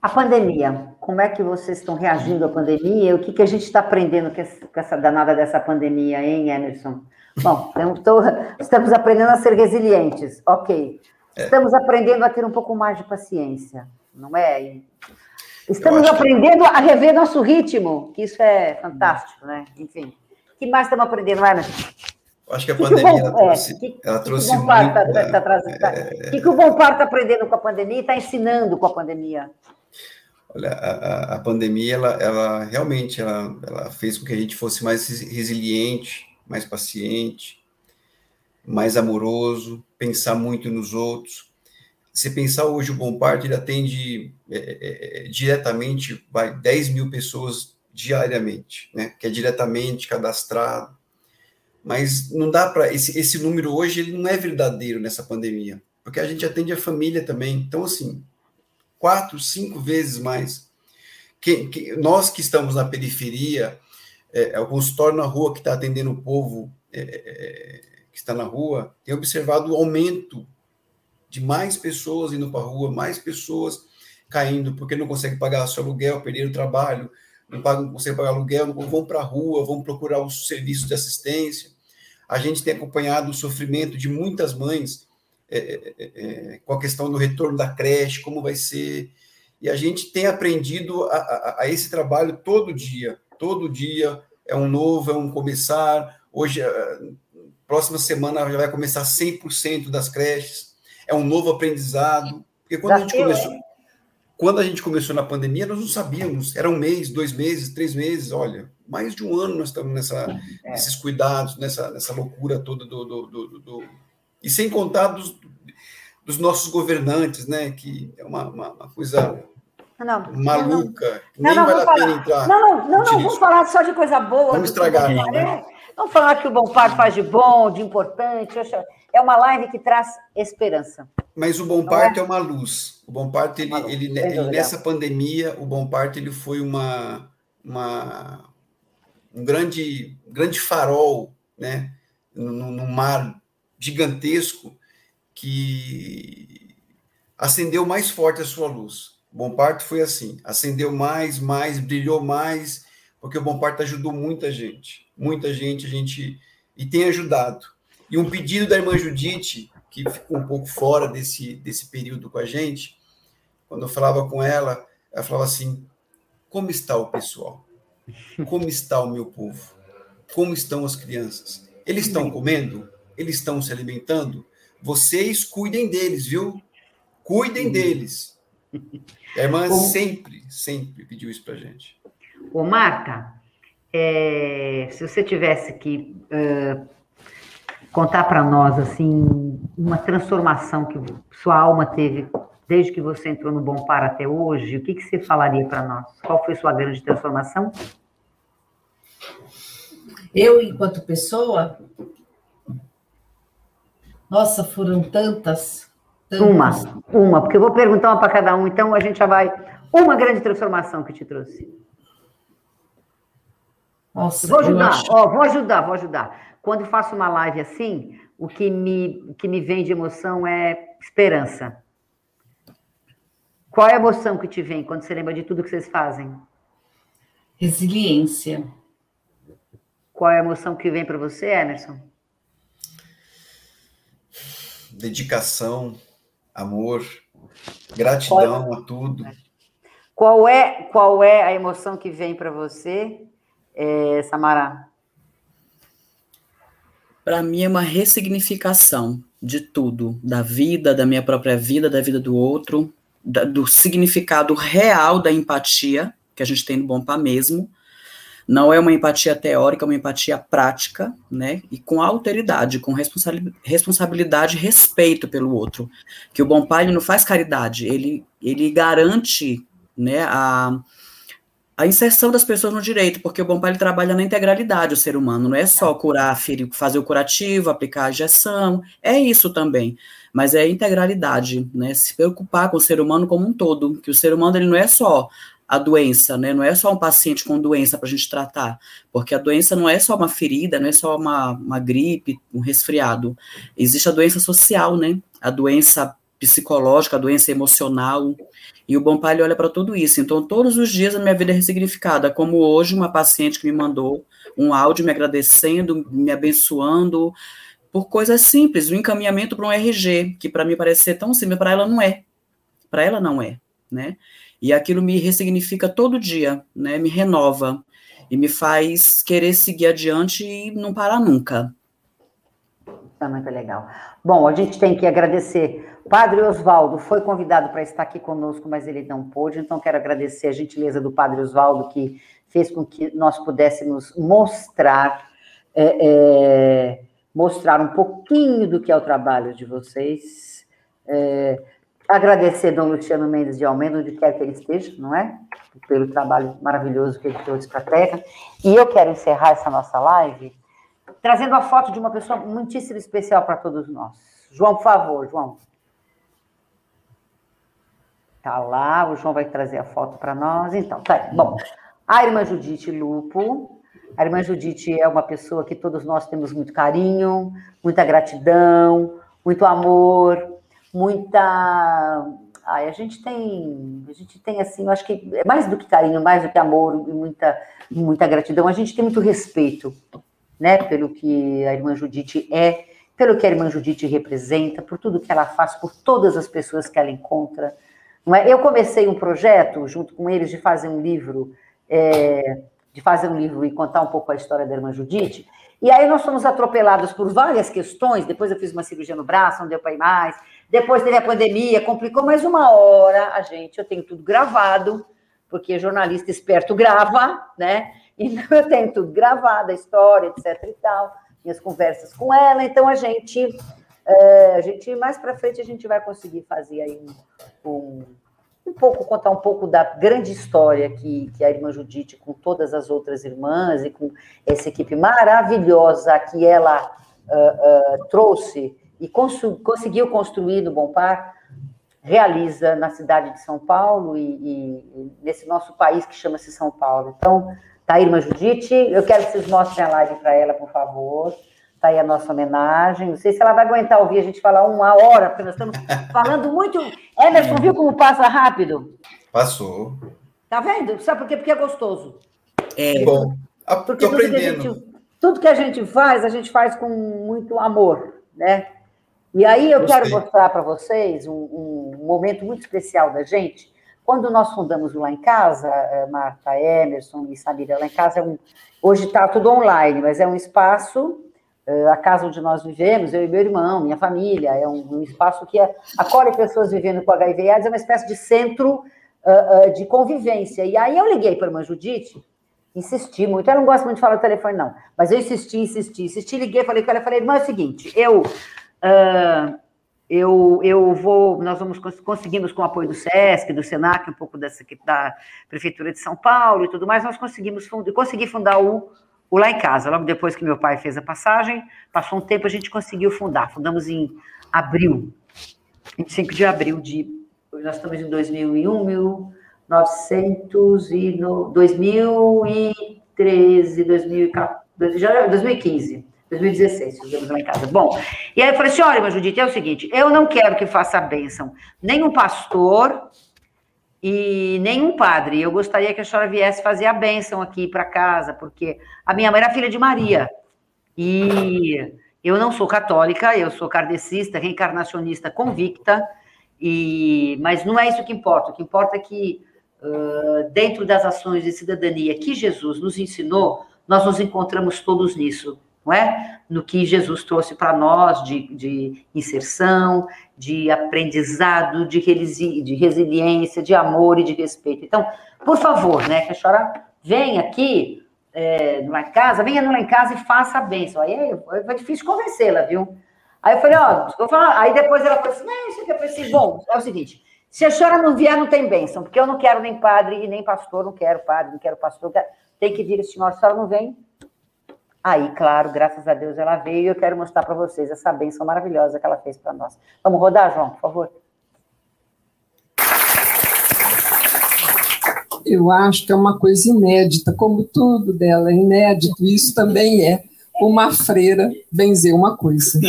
A: A pandemia, como é que vocês estão reagindo à pandemia? O que, que a gente está aprendendo com essa danada dessa pandemia, hein, Emerson? Bom, tô, estamos aprendendo a ser resilientes, ok. É. Estamos é. aprendendo a ter um pouco mais de paciência, não é? Estamos aprendendo que... a rever nosso ritmo, que isso é fantástico, né? Enfim. O que mais estamos aprendendo, Emerson?
B: Acho que a pandemia que que ela trouxe, é, que, ela trouxe que
A: é, que, que o Bom Par está aprendendo com a pandemia e está ensinando com a pandemia?
B: Olha, a, a pandemia, ela, ela realmente ela, ela fez com que a gente fosse mais resiliente, mais paciente, mais amoroso, pensar muito nos outros. Se pensar hoje, o Bom Parto ele atende é, é, é diretamente vai, 10 mil pessoas diariamente, né? que é diretamente cadastrado mas não dá para esse, esse número hoje ele não é verdadeiro nessa pandemia, porque a gente atende a família também. Então assim, quatro, cinco vezes mais. Que, que nós que estamos na periferia, é, é, o consultório na rua que está atendendo o povo é, é, que está na rua, tem observado o aumento de mais pessoas indo para a rua, mais pessoas caindo porque não conseguem pagar seu aluguel, perderam o trabalho, não, pagam, não conseguem pagar aluguel, vão para a rua, vão procurar os serviços de assistência. A gente tem acompanhado o sofrimento de muitas mães é, é, é, é, com a questão do retorno da creche, como vai ser. E a gente tem aprendido a, a, a, esse trabalho todo dia. Todo dia é um novo, é um começar. Hoje, próxima semana, já vai começar 100% das creches. É um novo aprendizado. Porque quando a gente começou. Quando a gente começou na pandemia, nós não sabíamos. Era um mês, dois meses, três meses. Olha, mais de um ano nós estamos nessa, é. nesses cuidados, nessa, nessa loucura toda do, do, do, do e sem contar dos, dos, nossos governantes, né? Que é uma, uma, uma coisa não, maluca, não, nem vale a pena entrar.
A: Não, não, não, não vamos falar só de coisa boa.
B: Vamos estragar.
A: Né? Vamos falar que o Bom Parto faz de bom, de importante. É uma live que traz esperança.
B: Mas o Bom Parto é? é? uma luz. O Bom Parto, ele, ele, ele, nessa pandemia, o Bom Parto ele foi uma, uma um grande, grande farol, né, num, mar gigantesco que acendeu mais forte a sua luz. O Bom Parto foi assim, acendeu mais, mais, brilhou mais, porque o Bom Parto ajudou muita gente, muita gente, a gente e tem ajudado. E um pedido da irmã Judite, que ficou um pouco fora desse, desse período com a gente, quando eu falava com ela, ela falava assim: como está o pessoal? Como está o meu povo? Como estão as crianças? Eles estão comendo? Eles estão se alimentando? Vocês cuidem deles, viu? Cuidem deles. A irmã sempre, sempre pediu isso para gente.
A: Ô, Marta, é, se você tivesse que uh, contar para nós assim uma transformação que sua alma teve desde que você entrou no Bom Par até hoje, o que, que você falaria para nós? Qual foi sua grande transformação?
C: Eu, enquanto pessoa, nossa, foram tantas, tantas.
A: Uma, uma, porque eu vou perguntar uma para cada um, então a gente já vai. Uma grande transformação que te trouxe. Nossa, vou ajudar, acho... ó, vou ajudar, vou ajudar. Quando faço uma live assim, o que me, o que me vem de emoção é esperança. Qual é a emoção que te vem quando você lembra de tudo que vocês fazem?
C: Resiliência.
A: Qual é a emoção que vem para você, Emerson?
B: Dedicação, amor, gratidão a tudo.
A: Qual é, qual é a emoção que vem para você, é, Samara?
D: Para mim é uma ressignificação de tudo, da vida, da minha própria vida, da vida do outro, da, do significado real da empatia que a gente tem no Bom Pá mesmo, não é uma empatia teórica, é uma empatia prática, né? E com alteridade, com responsabilidade e respeito pelo outro. Que o bom pai não faz caridade, ele, ele garante né, a, a inserção das pessoas no direito, porque o bom pai ele trabalha na integralidade o ser humano, não é só curar, ferir, fazer o curativo, aplicar a injeção, é isso também, mas é a integralidade, né? Se preocupar com o ser humano como um todo, que o ser humano ele não é só a doença, né? Não é só um paciente com doença para a gente tratar, porque a doença não é só uma ferida, não é só uma, uma gripe, um resfriado. Existe a doença social, né? A doença psicológica, a doença emocional. E o Bom Pai olha para tudo isso. Então, todos os dias a minha vida é ressignificada, como hoje uma paciente que me mandou um áudio me agradecendo, me abençoando, por coisas simples, o um encaminhamento para um RG, que para mim parece ser tão simples, para ela não é. Para ela não é, né? E aquilo me ressignifica todo dia, né? Me renova e me faz querer seguir adiante e não parar nunca.
A: Tá muito legal. Bom, a gente tem que agradecer. Padre Oswaldo foi convidado para estar aqui conosco, mas ele não pôde, então quero agradecer a gentileza do Padre Oswaldo, que fez com que nós pudéssemos mostrar, é, é, mostrar um pouquinho do que é o trabalho de vocês. É, Agradecer Dom Luciano Mendes de Almeida, onde quer que ele esteja, não é? Pelo trabalho maravilhoso que ele trouxe para a Terra. E eu quero encerrar essa nossa live trazendo a foto de uma pessoa muitíssimo especial para todos nós. João, por favor, João. Tá lá, o João vai trazer a foto para nós. Então, tá aí. Bom, a irmã Judite Lupo. A irmã Judite é uma pessoa que todos nós temos muito carinho, muita gratidão, muito amor, muita. Ai, a gente tem, a gente tem assim, eu acho que é mais do que carinho, mais do que amor e muita, muita gratidão. A gente tem muito respeito, né, pelo que a irmã Judite é, pelo que a irmã Judite representa, por tudo que ela faz, por todas as pessoas que ela encontra. Não é? Eu comecei um projeto junto com eles de fazer um livro, é, de fazer um livro e contar um pouco a história da irmã Judite. E aí nós fomos atropelados por várias questões. Depois eu fiz uma cirurgia no braço, não deu para ir mais. Depois teve a pandemia, complicou mais uma hora. A gente, eu tenho tudo gravado, porque jornalista esperto grava, né? Então eu tenho tudo gravado, a história, etc e tal, minhas conversas com ela. Então a gente, é, a gente mais para frente a gente vai conseguir fazer aí um, um, um, pouco contar um pouco da grande história que, que a irmã Judite com todas as outras irmãs e com essa equipe maravilhosa que ela uh, uh, trouxe e cons conseguiu construir no Bom Par, realiza na cidade de São Paulo e, e, nesse nosso país que chama-se São Paulo. Então, tá aí, irmã Judite, eu quero que vocês mostrem a live para ela, por favor. Tá aí a nossa homenagem. Não sei se ela vai aguentar ouvir a gente falar uma hora, porque nós estamos falando muito. Emerson, viu como passa rápido?
B: Passou.
A: Tá vendo? Sabe por quê? Porque é gostoso.
B: É bom. Estou aprendendo.
A: Que gente, tudo que a gente faz, a gente faz com muito amor, né? E aí eu Gostei. quero mostrar para vocês um, um, momento muito especial da gente. Quando nós fundamos Lá em Casa, eh, Marta Emerson e Samira, Lá em Casa é um. Hoje está tudo online, mas é um espaço, eh, a casa onde nós vivemos, eu e meu irmão, minha família, é um, um espaço que acolhe pessoas vivendo com HIV e AIDS, é uma espécie de centro uh, uh, de convivência. E aí eu liguei para a irmã Judite, insisti muito, ela não gosta muito de falar no telefone, não, mas eu insisti, insisti, insisti, liguei, falei com ela, falei, irmã, é o seguinte, eu Uh, eu, eu vou, nós vamos conseguimos com o apoio do SESC, do SENAC, um pouco dessa, da Prefeitura de São Paulo e tudo mais, nós conseguimos fund, consegui fundar o, o Lá em Casa. Logo depois que meu pai fez a passagem, passou um tempo, a gente conseguiu fundar. Fundamos em abril, 25 de abril de. Nós estamos em 2001, 1900 e no 2013, 2014, já 2015. 2016, fizemos lá em casa. Bom, e aí eu falei assim: olha, mas Judite, é o seguinte, eu não quero que faça bênção nenhum pastor e nenhum padre. Eu gostaria que a senhora viesse fazer a bênção aqui para casa, porque a minha mãe era filha de Maria. E eu não sou católica, eu sou kardecista, reencarnacionista convicta, e mas não é isso que importa. O que importa é que, uh, dentro das ações de cidadania que Jesus nos ensinou, nós nos encontramos todos nisso não é? No que Jesus trouxe para nós de, de, inserção, de aprendizado, de, de resiliência, de amor e de respeito. Então, por favor, né, que a senhora venha aqui é, em casa, venha lá em casa e faça a bênção. Aí foi difícil convencê-la, viu? Aí eu falei, ó, eu falar. aí depois ela falou assim, não, isso aqui eu pensei, bom, é o seguinte, se a senhora não vier, não tem bênção, porque eu não quero nem padre e nem pastor, não quero padre, não quero pastor, quero... tem que vir senhora, se a senhora não vem, Aí, claro, graças a Deus ela veio e eu quero mostrar para vocês essa bênção maravilhosa que ela fez para nós. Vamos rodar, João, por favor?
E: Eu acho que é uma coisa inédita, como tudo dela é inédito, isso também é uma freira benzer uma coisa.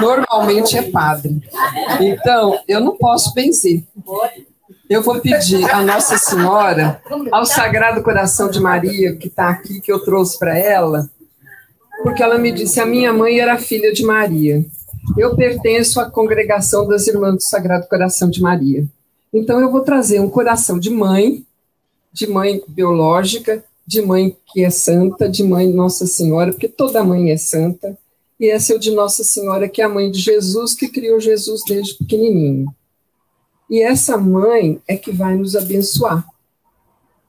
E: Normalmente é padre. Então, eu não posso benzer. Eu vou pedir a Nossa Senhora, ao Sagrado Coração de Maria, que está aqui, que eu trouxe para ela, porque ela me disse: a minha mãe era filha de Maria. Eu pertenço à congregação das Irmãs do Sagrado Coração de Maria. Então, eu vou trazer um coração de mãe, de mãe biológica, de mãe que é santa, de mãe Nossa Senhora, porque toda mãe é santa, e essa é o de Nossa Senhora, que é a mãe de Jesus, que criou Jesus desde pequenininho. E essa mãe é que vai nos abençoar.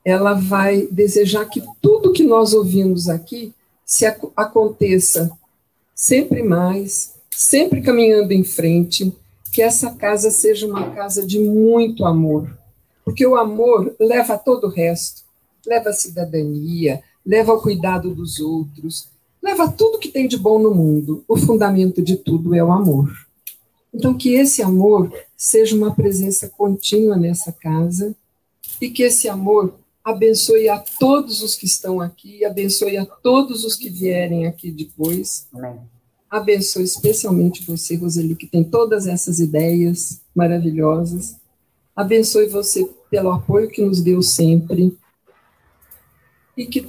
E: Ela vai desejar que tudo que nós ouvimos aqui se ac aconteça sempre mais, sempre caminhando em frente, que essa casa seja uma casa de muito amor. Porque o amor leva a todo o resto, leva a cidadania, leva ao cuidado dos outros, leva tudo que tem de bom no mundo. O fundamento de tudo é o amor. Então, que esse amor seja uma presença contínua nessa casa e que esse amor abençoe a todos os que estão aqui, abençoe a todos os que vierem aqui depois. Amém. Abençoe especialmente você, Roseli, que tem todas essas ideias maravilhosas. Abençoe você pelo apoio que nos deu sempre. E que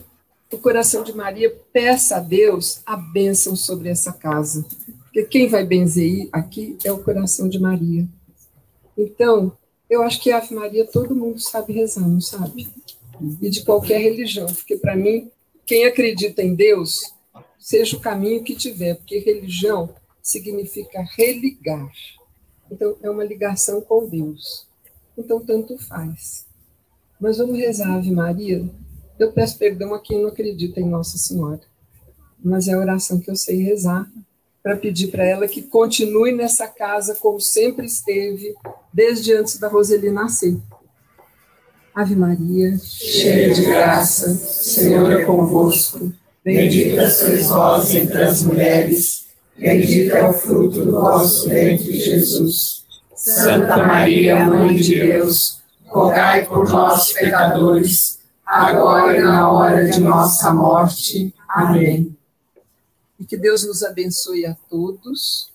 E: o coração de Maria peça a Deus a bênção sobre essa casa. Porque quem vai benzer aqui é o coração de Maria. Então, eu acho que Ave Maria todo mundo sabe rezar, não sabe? E de qualquer religião, porque para mim, quem acredita em Deus, seja o caminho que tiver, porque religião significa religar. Então, é uma ligação com Deus. Então, tanto faz. Mas vamos rezar Ave Maria. Eu peço perdão a quem não acredita em Nossa Senhora. Mas é a oração que eu sei rezar para pedir para ela que continue nessa casa como sempre esteve, desde antes da Roseli nascer. Ave Maria, cheia de graça, Senhor é convosco. Bendita sois vós entre as mulheres, bendito é o fruto do vosso ventre, Jesus. Santa Maria, Mãe de Deus, rogai por nós, pecadores, agora e na hora de nossa morte. Amém. E que Deus nos abençoe a todos,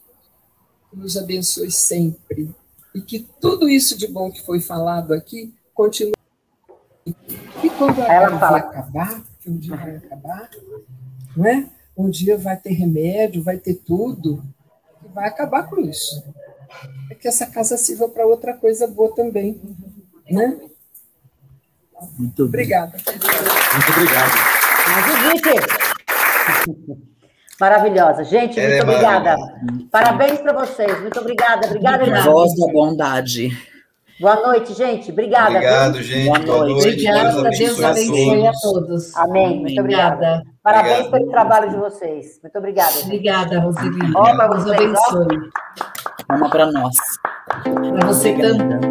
E: nos abençoe sempre. E que tudo isso de bom que foi falado aqui continue. E quando a Ela vai acabar, que um dia vai acabar, não é? Um dia vai ter remédio, vai ter tudo, e vai acabar com isso. É que essa casa sirva para outra coisa boa também, né? Muito obrigada.
B: Muito obrigado.
A: Mas, Maravilhosa. Gente, muito é obrigada. Parabéns para vocês. Muito obrigada. Obrigada,
D: Voz da bondade.
A: Boa noite, gente. Obrigada.
B: Obrigado, viu? gente. Boa,
C: Boa noite. Obrigada. Deus abençoe a todos.
A: Amém. Muito obrigada. Parabéns Obrigado. pelo trabalho de vocês. Muito obrigada. Gente.
C: Obrigada, Roseli. Deus abençoe.
D: Uma para nós.
C: Para você também.